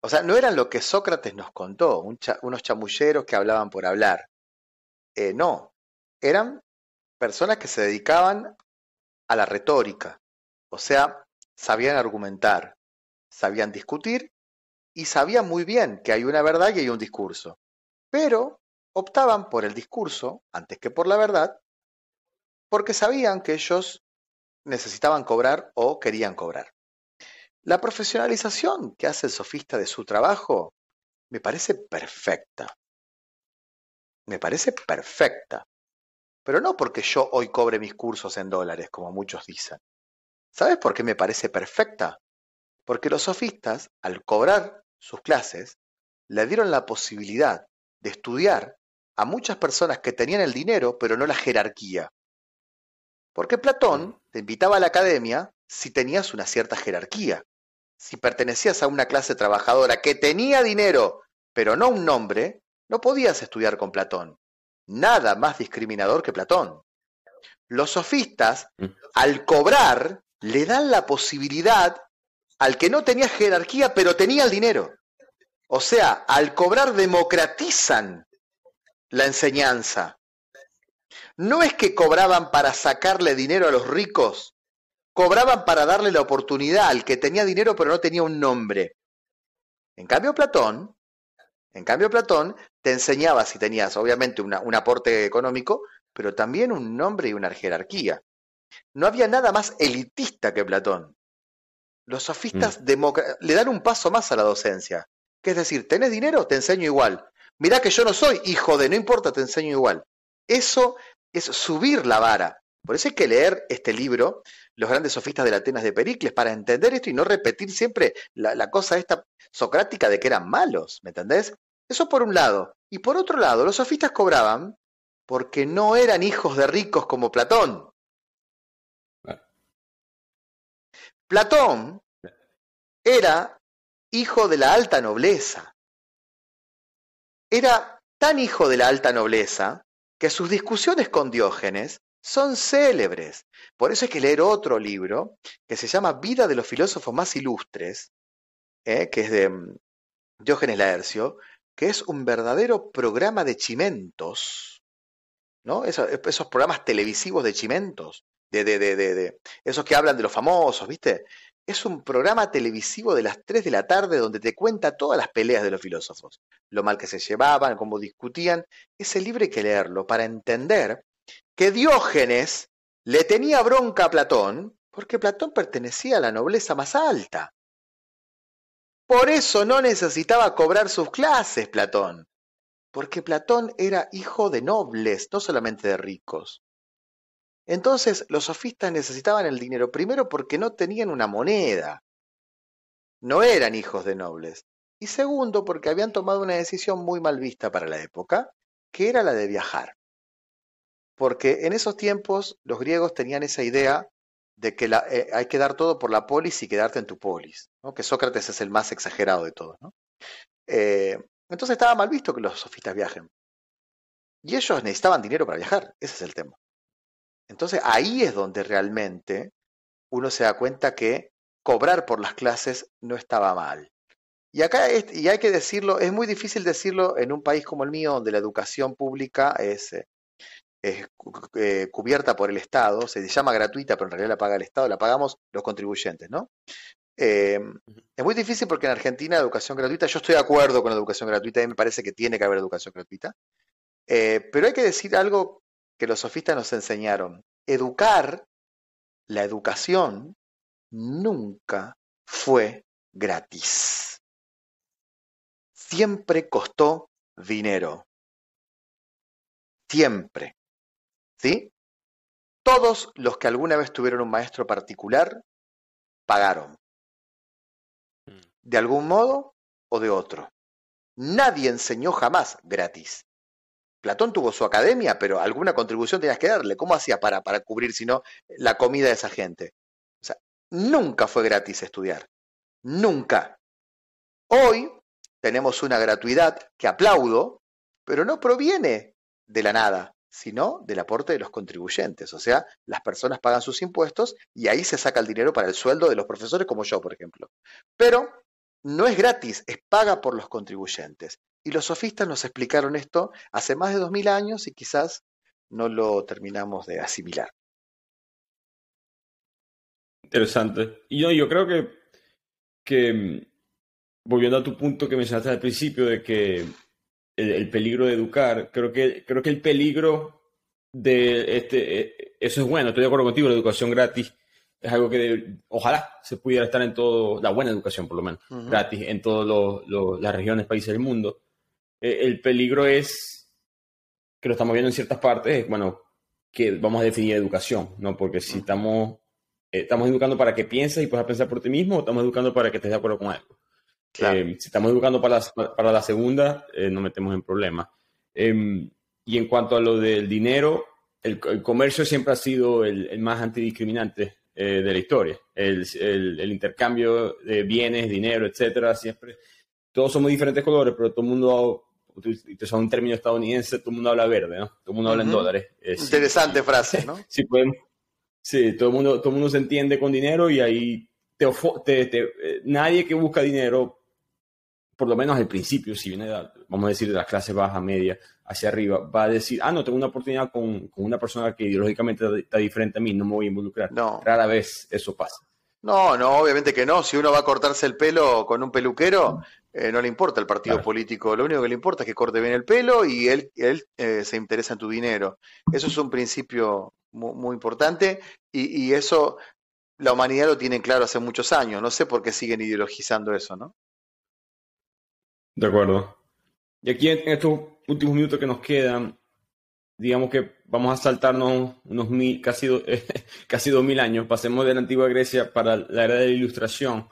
o sea, no eran lo que Sócrates nos contó, unos chamulleros que hablaban por hablar. Eh, no, eran personas que se dedicaban a la retórica. O sea, sabían argumentar, sabían discutir y sabían muy bien que hay una verdad y hay un discurso. Pero optaban por el discurso antes que por la verdad porque sabían que ellos necesitaban cobrar o querían cobrar. La profesionalización que hace el sofista de su trabajo me parece perfecta. Me parece perfecta. Pero no porque yo hoy cobre mis cursos en dólares, como muchos dicen. ¿Sabes por qué me parece perfecta? Porque los sofistas, al cobrar sus clases, le dieron la posibilidad de estudiar a muchas personas que tenían el dinero, pero no la jerarquía. Porque Platón te invitaba a la academia si tenías una cierta jerarquía si pertenecías a una clase trabajadora que tenía dinero, pero no un nombre, no podías estudiar con Platón. Nada más discriminador que Platón. Los sofistas, mm. al cobrar, le dan la posibilidad al que no tenía jerarquía, pero tenía el dinero. O sea, al cobrar democratizan la enseñanza. No es que cobraban para sacarle dinero a los ricos, cobraban para darle la oportunidad al que tenía dinero pero no tenía un nombre. En cambio Platón, en cambio Platón te enseñaba si tenías obviamente un aporte económico, pero también un nombre y una jerarquía. No había nada más elitista que Platón. Los sofistas mm. le dan un paso más a la docencia, que es decir, ¿tenés dinero? Te enseño igual. Mirá que yo no soy hijo de, no importa, te enseño igual. Eso es subir la vara. Por eso hay que leer este libro, Los grandes sofistas de la Atenas de Pericles, para entender esto y no repetir siempre la, cosa esta socrática de que eran malos, ¿me entendés? Eso por un lado. Y por otro lado, los sofistas cobraban porque no eran hijos de ricos como Platón. Platón era hijo de la alta nobleza. Era tan hijo de la alta nobleza que sus discusiones con Diógenes son célebres. Por eso hay que leer otro libro que se llama Vida de los filósofos más ilustres, ¿eh? que es de mm, Diógenes Laercio, que es un verdadero programa de chimentos, ¿no? Esos, programas televisivos de chimentos, de, esos que hablan de los famosos, ¿viste? Es un programa televisivo de las 3 de la tarde donde te cuenta todas las peleas de los filósofos, lo mal que se llevaban, cómo discutían. Ese libro hay que leerlo para entender que Diógenes le tenía bronca a Platón porque Platón pertenecía a la nobleza más alta. Por eso no necesitaba cobrar sus clases Platón, porque Platón era hijo de nobles, no solamente de ricos. Entonces los sofistas necesitaban el dinero primero porque no tenían una moneda, no eran hijos de nobles, y segundo porque habían tomado una decisión muy mal vista para la época, que era la de viajar porque en esos tiempos los griegos tenían esa idea de que eh, hay que dar todo por la polis y quedarte en tu polis, que Sócrates es el más exagerado de todos. ¿no? Eh, entonces estaba mal visto que los sofistas viajen. Y ellos necesitaban dinero para viajar, ese es el tema. Entonces ahí es donde realmente uno se da cuenta que cobrar por las clases no estaba mal. Y acá, y hay que decirlo, es muy difícil decirlo en un país como el mío, donde la educación pública es, eh, es eh, cubierta por el Estado, se llama gratuita, pero en realidad la paga el Estado, la pagamos los contribuyentes, ¿no? Eh, es muy difícil porque en Argentina educación gratuita, yo estoy de acuerdo con la educación gratuita y me parece que tiene que haber educación gratuita, pero hay que decir algo que los sofistas nos enseñaron. Educar, la educación, nunca fue gratis. Siempre costó dinero. Siempre. ¿Sí? Todos los que alguna vez tuvieron un maestro particular pagaron. De algún modo o de otro. Nadie enseñó jamás gratis. Platón tuvo su academia, pero alguna contribución tenías que darle. ¿Cómo hacía para, para cubrir, si no, la comida de esa gente? O sea, nunca fue gratis estudiar. Nunca. Hoy tenemos una gratuidad que aplaudo, pero no proviene de la nada, sino del aporte de los contribuyentes. O sea, las personas pagan sus impuestos y ahí se saca el dinero para el sueldo de los profesores como yo, por ejemplo. Pero no es gratis, es paga por los contribuyentes. Y los sofistas nos explicaron esto hace más de dos mil años y quizás no lo terminamos de asimilar. Interesante. Y yo, yo creo que, que, mm, volviendo a tu punto que mencionaste al principio de que el, peligro de educar, creo que, creo que el peligro de este, eh, eso es bueno, estoy de acuerdo contigo, la educación gratis es algo que ojalá se pudiera estar en todo, la buena educación por lo menos, gratis en todas las regiones, países del mundo. Eh, el peligro es, que lo estamos viendo en ciertas partes, bueno, que vamos a definir educación, ¿no? Porque si estamos, eh, estamos educando para que pienses y puedas pensar por ti mismo, o estamos educando para que estés de acuerdo con algo. Eh, si estamos educando para la, para la segunda, nos metemos en problemas. Em, y en cuanto a lo del dinero, el, comercio siempre ha sido el, el más antidiscriminante de la historia. El, el, intercambio de bienes, dinero, etcétera, siempre. Todos somos diferentes colores, pero todo el mundo utilizar un término estadounidense, todo el mundo habla verde, ¿no? Todo el mundo habla en dólares. Eh, Interesante frase, ¿no? <laughs> sí, pueden, sí, todo el, mundo, todo el mundo se entiende con dinero y ahí te, te, eh, nadie que busca dinero, por lo menos al principio, si viene, vamos a decir, de las clases baja, media, hacia arriba, va a decir, ah, no, tengo una oportunidad con, con una persona que ideológicamente está diferente a mí, no me voy a involucrar. No. Rara vez eso pasa. No, no, obviamente que no. Si uno va a cortarse el pelo con un peluquero, eh, no le importa el partido político. Lo único que le importa es que corte bien el pelo y él, él eh, se interesa en tu dinero. Eso es un principio muy, importante y, y, eso la humanidad lo tiene claro hace muchos años. No sé por qué siguen ideologizando eso, ¿no? De acuerdo. Y aquí en estos últimos minutos que nos quedan, digamos que vamos a saltarnos unos mil, casi, <laughs> casi dos mil años, pasemos de la antigua Grecia para la era de la ilustración.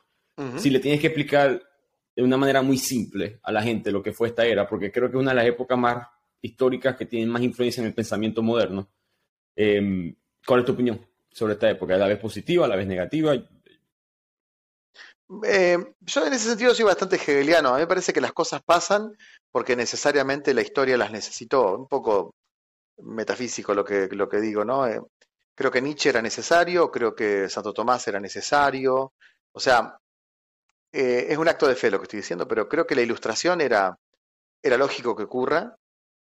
Si le tienes que explicar de una manera muy simple a la gente lo que fue esta era, porque creo que es una de las épocas más históricas que tienen más influencia en el pensamiento moderno. Em, ¿Cuál es tu opinión sobre esta época? ¿A la vez positiva, a la vez negativa? Eh, yo en ese sentido soy bastante hegeliano. A mí me parece que las cosas pasan porque necesariamente la historia las necesitó. Un poco metafísico lo que, lo que digo, ¿no? Eh, creo que Nietzsche era necesario, creo que Santo Tomás era necesario. O sea, eh, es un acto de fe lo que estoy diciendo, pero creo que la ilustración era, era lógico que ocurra.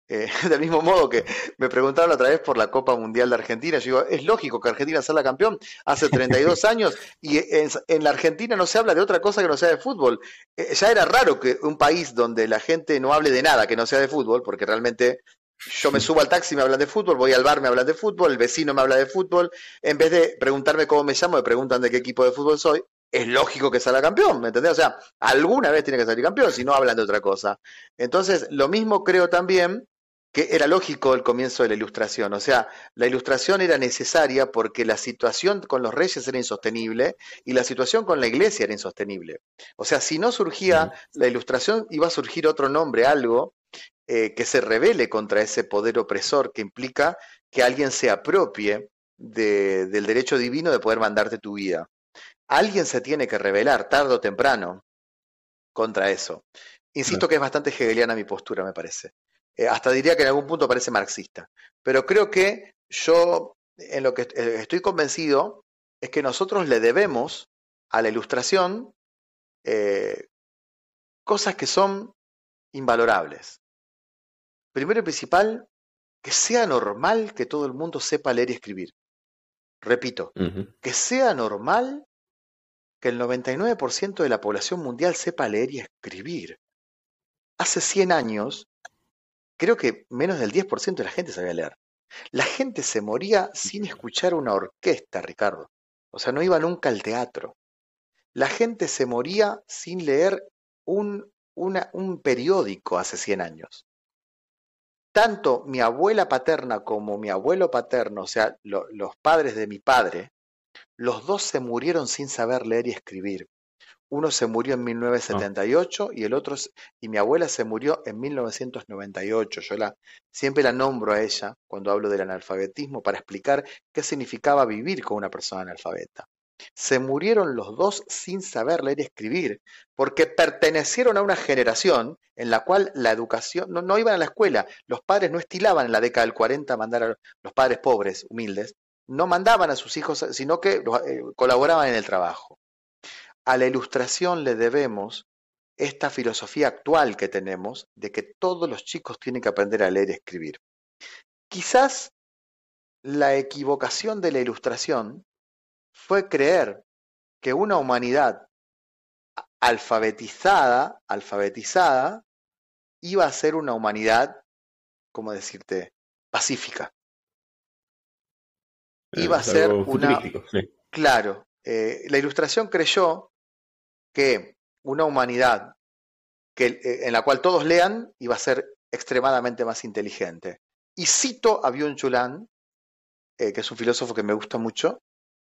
Eh, <laughs> del mismo modo que me preguntaron otra vez por la Copa Mundial de Argentina, yo digo, es lógico que Argentina sea la campeón hace 32 <laughs> años y en, la Argentina no se habla de otra cosa que no sea de fútbol. ya era raro que un país donde la gente no hable de nada que no sea de fútbol, porque realmente yo me subo al taxi y me hablan de fútbol, voy al bar, me hablan de fútbol, el vecino me habla de fútbol. En vez de preguntarme cómo me llamo, me preguntan de qué equipo de fútbol soy. Es lógico que salga campeón, ¿me entendés? O sea, alguna vez tiene que salir campeón, si no hablan de otra cosa. Entonces, lo mismo creo también que era lógico el comienzo de la ilustración. O sea, la ilustración era necesaria porque la situación con los reyes era insostenible y la situación con la iglesia era insostenible. O sea, si no surgía la ilustración, iba a surgir otro nombre, algo eh, que se revele contra ese poder opresor que implica que alguien se apropie del derecho divino de poder mandarte tu vida. Alguien se tiene que rebelar tarde o temprano contra eso. Insisto que es bastante hegeliana mi postura, me parece. Eh, hasta diría que en algún punto parece marxista. Pero creo que yo, en lo que eh, estoy convencido, es que nosotros le debemos a la ilustración eh, cosas que son invalorables. Primero y principal, que sea normal que todo el mundo sepa leer y escribir. Repito, que sea normal que el 99% de la población mundial sepa leer y escribir. Hace 100 años, creo que menos del 10% de la gente sabía leer. La gente se moría sin escuchar una orquesta, Ricardo. O sea, no iba nunca al teatro. La gente se moría sin leer un, un periódico hace 100 años. Tanto mi abuela paterna como mi abuelo paterno, o sea, los padres de mi padre, los dos se murieron sin saber leer y escribir. Uno se murió en 1978 y el otro, y mi abuela se murió en 1998. Yo la, siempre la nombro a ella cuando hablo del analfabetismo para explicar qué significaba vivir con una persona analfabeta. Se murieron los dos sin saber leer y escribir, porque pertenecieron a una generación en la cual la educación, no, no iban a la escuela, los padres no estilaban en la década del 40 a mandar a los padres pobres, humildes, no mandaban a sus hijos, sino que eh, colaboraban en el trabajo. A la ilustración le debemos esta filosofía actual que tenemos de que todos los chicos tienen que aprender a leer y escribir. Quizás la equivocación de la ilustración fue creer que una humanidad alfabetizada, alfabetizada, iba a ser una humanidad, ¿cómo decirte?, pacífica. Iba a ser una... Claro, eh, la ilustración creyó que una humanidad que, eh, en la cual todos lean iba a ser extremadamente más inteligente. Y cito a Byung Chulan, eh, que es un filósofo que me gusta mucho,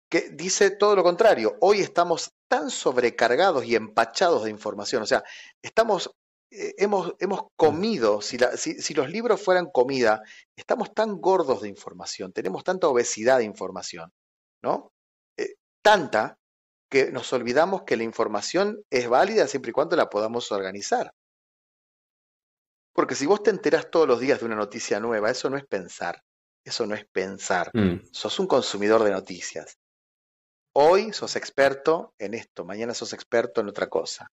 que dice todo lo contrario. Hoy estamos tan sobrecargados y empachados de información, o sea, estamos, eh, hemos, hemos comido, si, si, los libros fueran comida, estamos tan gordos de información, tenemos tanta obesidad de información, ¿no? tanta que nos olvidamos que la información es válida siempre y cuando la podamos organizar. Porque si vos te enterás todos los días de una noticia nueva, eso no es pensar. Eso no es pensar. Mm. Sos un consumidor de noticias. Hoy sos experto en esto, mañana sos experto en otra cosa.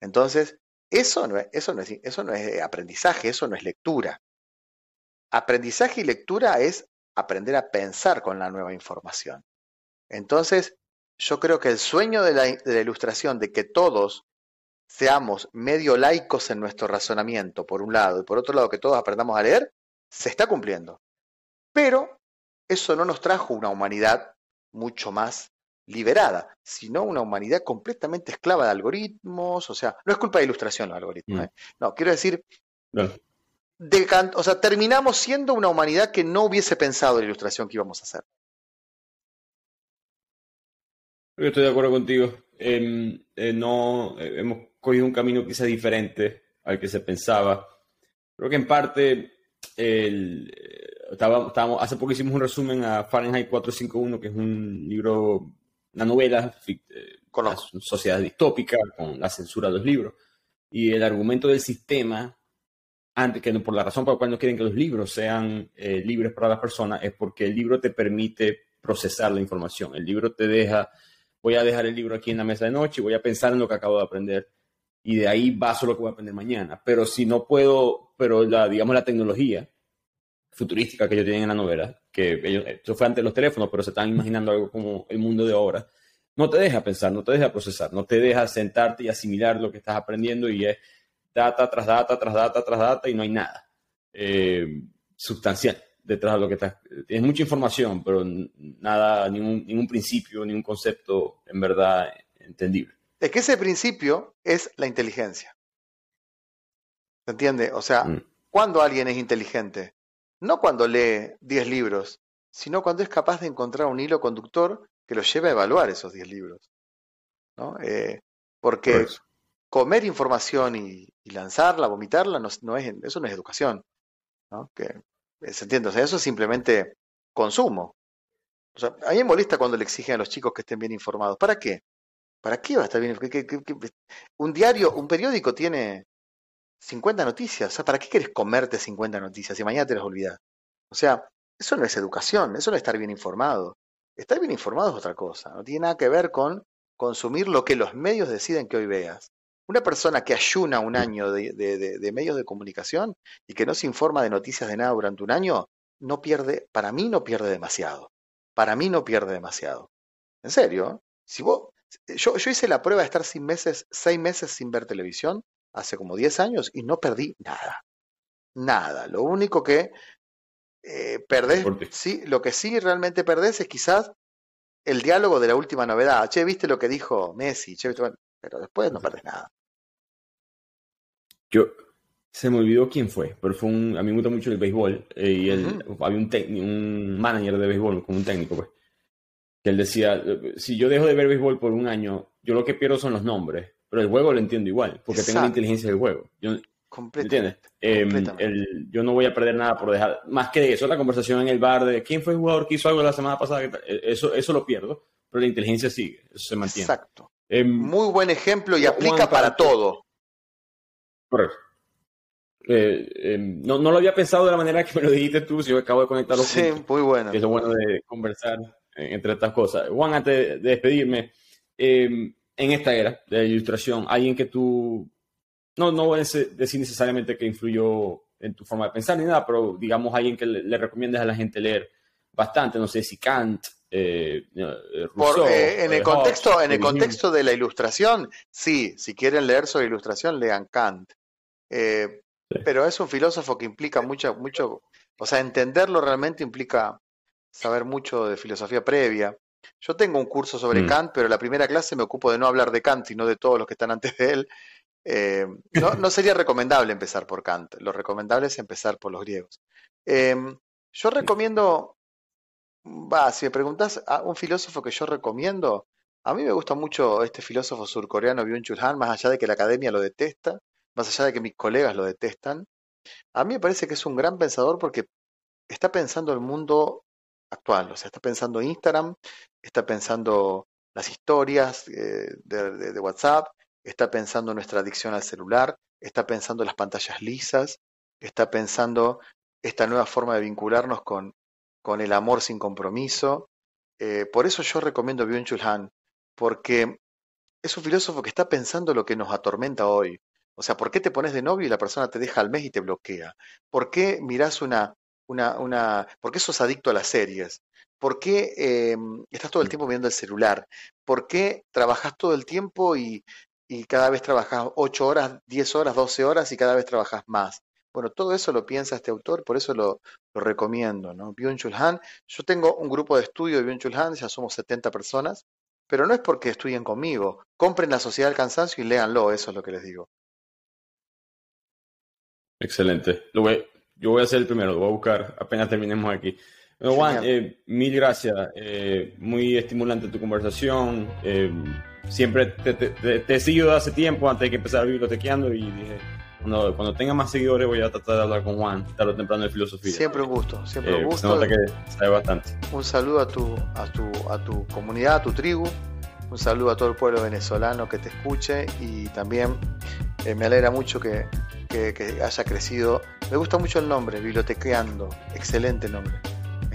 Entonces, eso no es, eso no es, eso no es aprendizaje, eso no es lectura. Aprendizaje y lectura es aprender a pensar con la nueva información. Entonces, yo creo que el sueño de la, ilustración de que todos seamos medio laicos en nuestro razonamiento, por un lado, y por otro lado que todos aprendamos a leer, se está cumpliendo. Pero eso no nos trajo una humanidad mucho más liberada, sino una humanidad completamente esclava de algoritmos, o sea, no es culpa de ilustración los algoritmos, mm. ¿eh? no, quiero decir, o sea, terminamos siendo una humanidad que no hubiese pensado la ilustración que íbamos a hacer. Yo estoy de acuerdo contigo. Em, eh, no eh, hemos cogido un camino quizá diferente al que se pensaba. Creo que en parte el, estábamos, hace poco hicimos un resumen a Fahrenheit 451, que es un libro, una novela eh, con la sociedad distópica, con la censura de los libros. Y el argumento del sistema, antes que por la razón por la cual no quieren que los libros sean libres para las personas, es porque el libro te permite procesar la información. El libro te deja voy a dejar el libro aquí en la mesa de noche voy a pensar en lo que acabo de aprender y de ahí baso lo que voy a aprender mañana. Pero si no puedo, pero la, digamos, la tecnología futurística que ellos tienen en la novela, que ellos, eso fue antes de los teléfonos, pero se están imaginando algo como el mundo de ahora, no te deja pensar, no te deja procesar, no te deja sentarte y asimilar lo que estás aprendiendo y es data tras data, tras data, tras data y no hay nada eh, sustancial detrás de lo que está. Tienes mucha información, pero nada, ningún, ningún principio, ningún concepto en verdad entendible. Es que ese principio es la inteligencia. ¿Se entiende? O sea, mm. cuando alguien es inteligente? No cuando lee 10 libros, sino cuando es capaz de encontrar un hilo conductor que lo lleve a evaluar esos 10 libros. ¿no? Eh, porque comer información y, lanzarla, vomitarla, no, no, es, eso no es educación. ¿no? Que ¿Se entiende? O sea, eso es simplemente consumo. O sea, a mí me molesta cuando le exigen a los chicos que estén bien informados. ¿Para qué? ¿Para qué va a estar bien? Un diario, un periódico tiene 50 noticias. O sea, ¿para qué quieres comerte 50 noticias y mañana te las olvidas? O sea, eso no es educación, eso no es estar bien informado. Estar bien informado es otra cosa. No tiene nada que ver con consumir lo que los medios deciden que hoy veas. Una persona que ayuna un año de, de, medios de comunicación y que no se informa de noticias de nada durante un año, no pierde, para mí no pierde demasiado. Para mí no pierde demasiado. En serio, si vos, yo, yo hice la prueba de estar sin meses, seis meses sin ver televisión hace como 10 años y no perdí nada. Nada. Lo único que eh, perdés, sí, lo que sí realmente perdés es quizás el diálogo de la última novedad. Che, ¿viste lo que dijo Messi? Che, pero después no perdés nada. Yo, se me olvidó quién fue, pero fue un, a mí me gusta mucho el béisbol eh, y él, había un, un manager de béisbol, como un técnico, pues, que él decía, si yo dejo de ver béisbol por un año, yo lo que pierdo son los nombres, pero el juego lo entiendo igual, porque tengo la inteligencia del juego. Yo, ¿Entiendes? Em, yo no voy a perder nada por dejar, más que eso, la conversación en el bar de quién fue el jugador que hizo algo la semana pasada, e, eso, eso lo pierdo, pero la inteligencia sigue, eso se mantiene. Exacto. Em, Muy buen ejemplo y aplica para, todo. Correcto. Eh, em, no, no, lo había pensado de la manera que me lo dijiste tú, si yo acabo de conectar los Sí, muy bueno. es lo bueno de conversar entre estas cosas. Juan, antes de despedirme, en esta era de la ilustración, alguien que tú no, no voy a decir necesariamente que influyó en tu forma de pensar ni nada, pero digamos alguien que le, recomiendas a la gente leer bastante, no sé si Kant, eh, eh, eh en el contexto, en el contexto de la ilustración, sí, si quieren leer sobre ilustración, lean Kant. Eh, pero es un filósofo que implica mucho, mucho, o sea, entenderlo realmente implica saber mucho de filosofía previa. Yo tengo un curso sobre mm. Kant, pero la primera clase me ocupo de no hablar de Kant, sino de todos los que están antes de él. Eh, no, sería recomendable empezar por Kant, lo recomendable es empezar por los griegos. Em, yo recomiendo, va, si me preguntas a un filósofo que yo recomiendo, a mí me gusta mucho este filósofo surcoreano Byung-Chul Han, más allá de que la academia lo detesta, más allá de que mis colegas lo detestan. A mí me parece que es un gran pensador porque está pensando el mundo actual, o sea, está pensando Instagram, está pensando las historias eh, de, WhatsApp, está pensando nuestra adicción al celular, está pensando las pantallas lisas, está pensando esta nueva forma de vincularnos con, con el amor sin compromiso. Eh, por eso yo recomiendo Byung-Chul Han, porque es un filósofo que está pensando lo que nos atormenta hoy. O sea, ¿por qué te pones de novio y la persona te deja al mes y te bloquea? ¿Por qué mirás una, una, una, ¿por qué sos adicto a las series? ¿Por qué eh, estás todo el tiempo viendo el celular? ¿Por qué trabajas todo el tiempo y, y cada vez trabajas 8 horas, 10 horas, 12 horas y cada vez trabajas más. Bueno, todo eso lo piensa este autor, por eso lo, recomiendo, ¿no? Byung-Chul Han. Yo tengo un grupo de estudio de Byung-Chul Han, ya somos 70 personas, pero no es porque estudien conmigo. Compren La Sociedad del Cansancio y léanlo, eso es lo que les digo. Excelente. Lo yo voy a hacer el primero, lo voy a buscar apenas terminemos aquí. Juan, eh, mil gracias. Eh, muy estimulante tu conversación. Eh, siempre te, te, he seguido hace tiempo antes de que empezara bibliotequeando y dije, cuando, cuando, tenga más seguidores voy a tratar de hablar con Juan, tarde o temprano de filosofía. Siempre un gusto, siempre un gusto. Se nota que sabe bastante. Un saludo a tu, a, tu, a tu comunidad, a tu tribu. Un saludo a todo el pueblo venezolano que te escuche y también me alegra mucho que, que, que haya crecido. Me gusta mucho el nombre, Bibliotequeando. Excelente nombre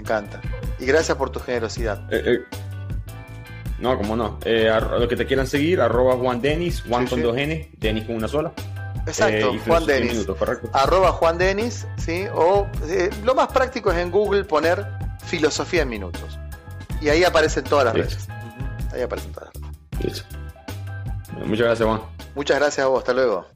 encanta. Y gracias por tu generosidad. Eh, eh, no, como no. Eh, lo que te quieran seguir, arroba Juan Denis, Juan con dos N, Denis con una sola. Exacto, Juan Denis. arroba Juan Denis, ¿sí? O lo más práctico es en Google poner filosofía en minutos. Y ahí aparecen todas las redes. Ahí aparecen todas las redes. Muchas gracias, Juan. Muchas gracias a vos, hasta luego.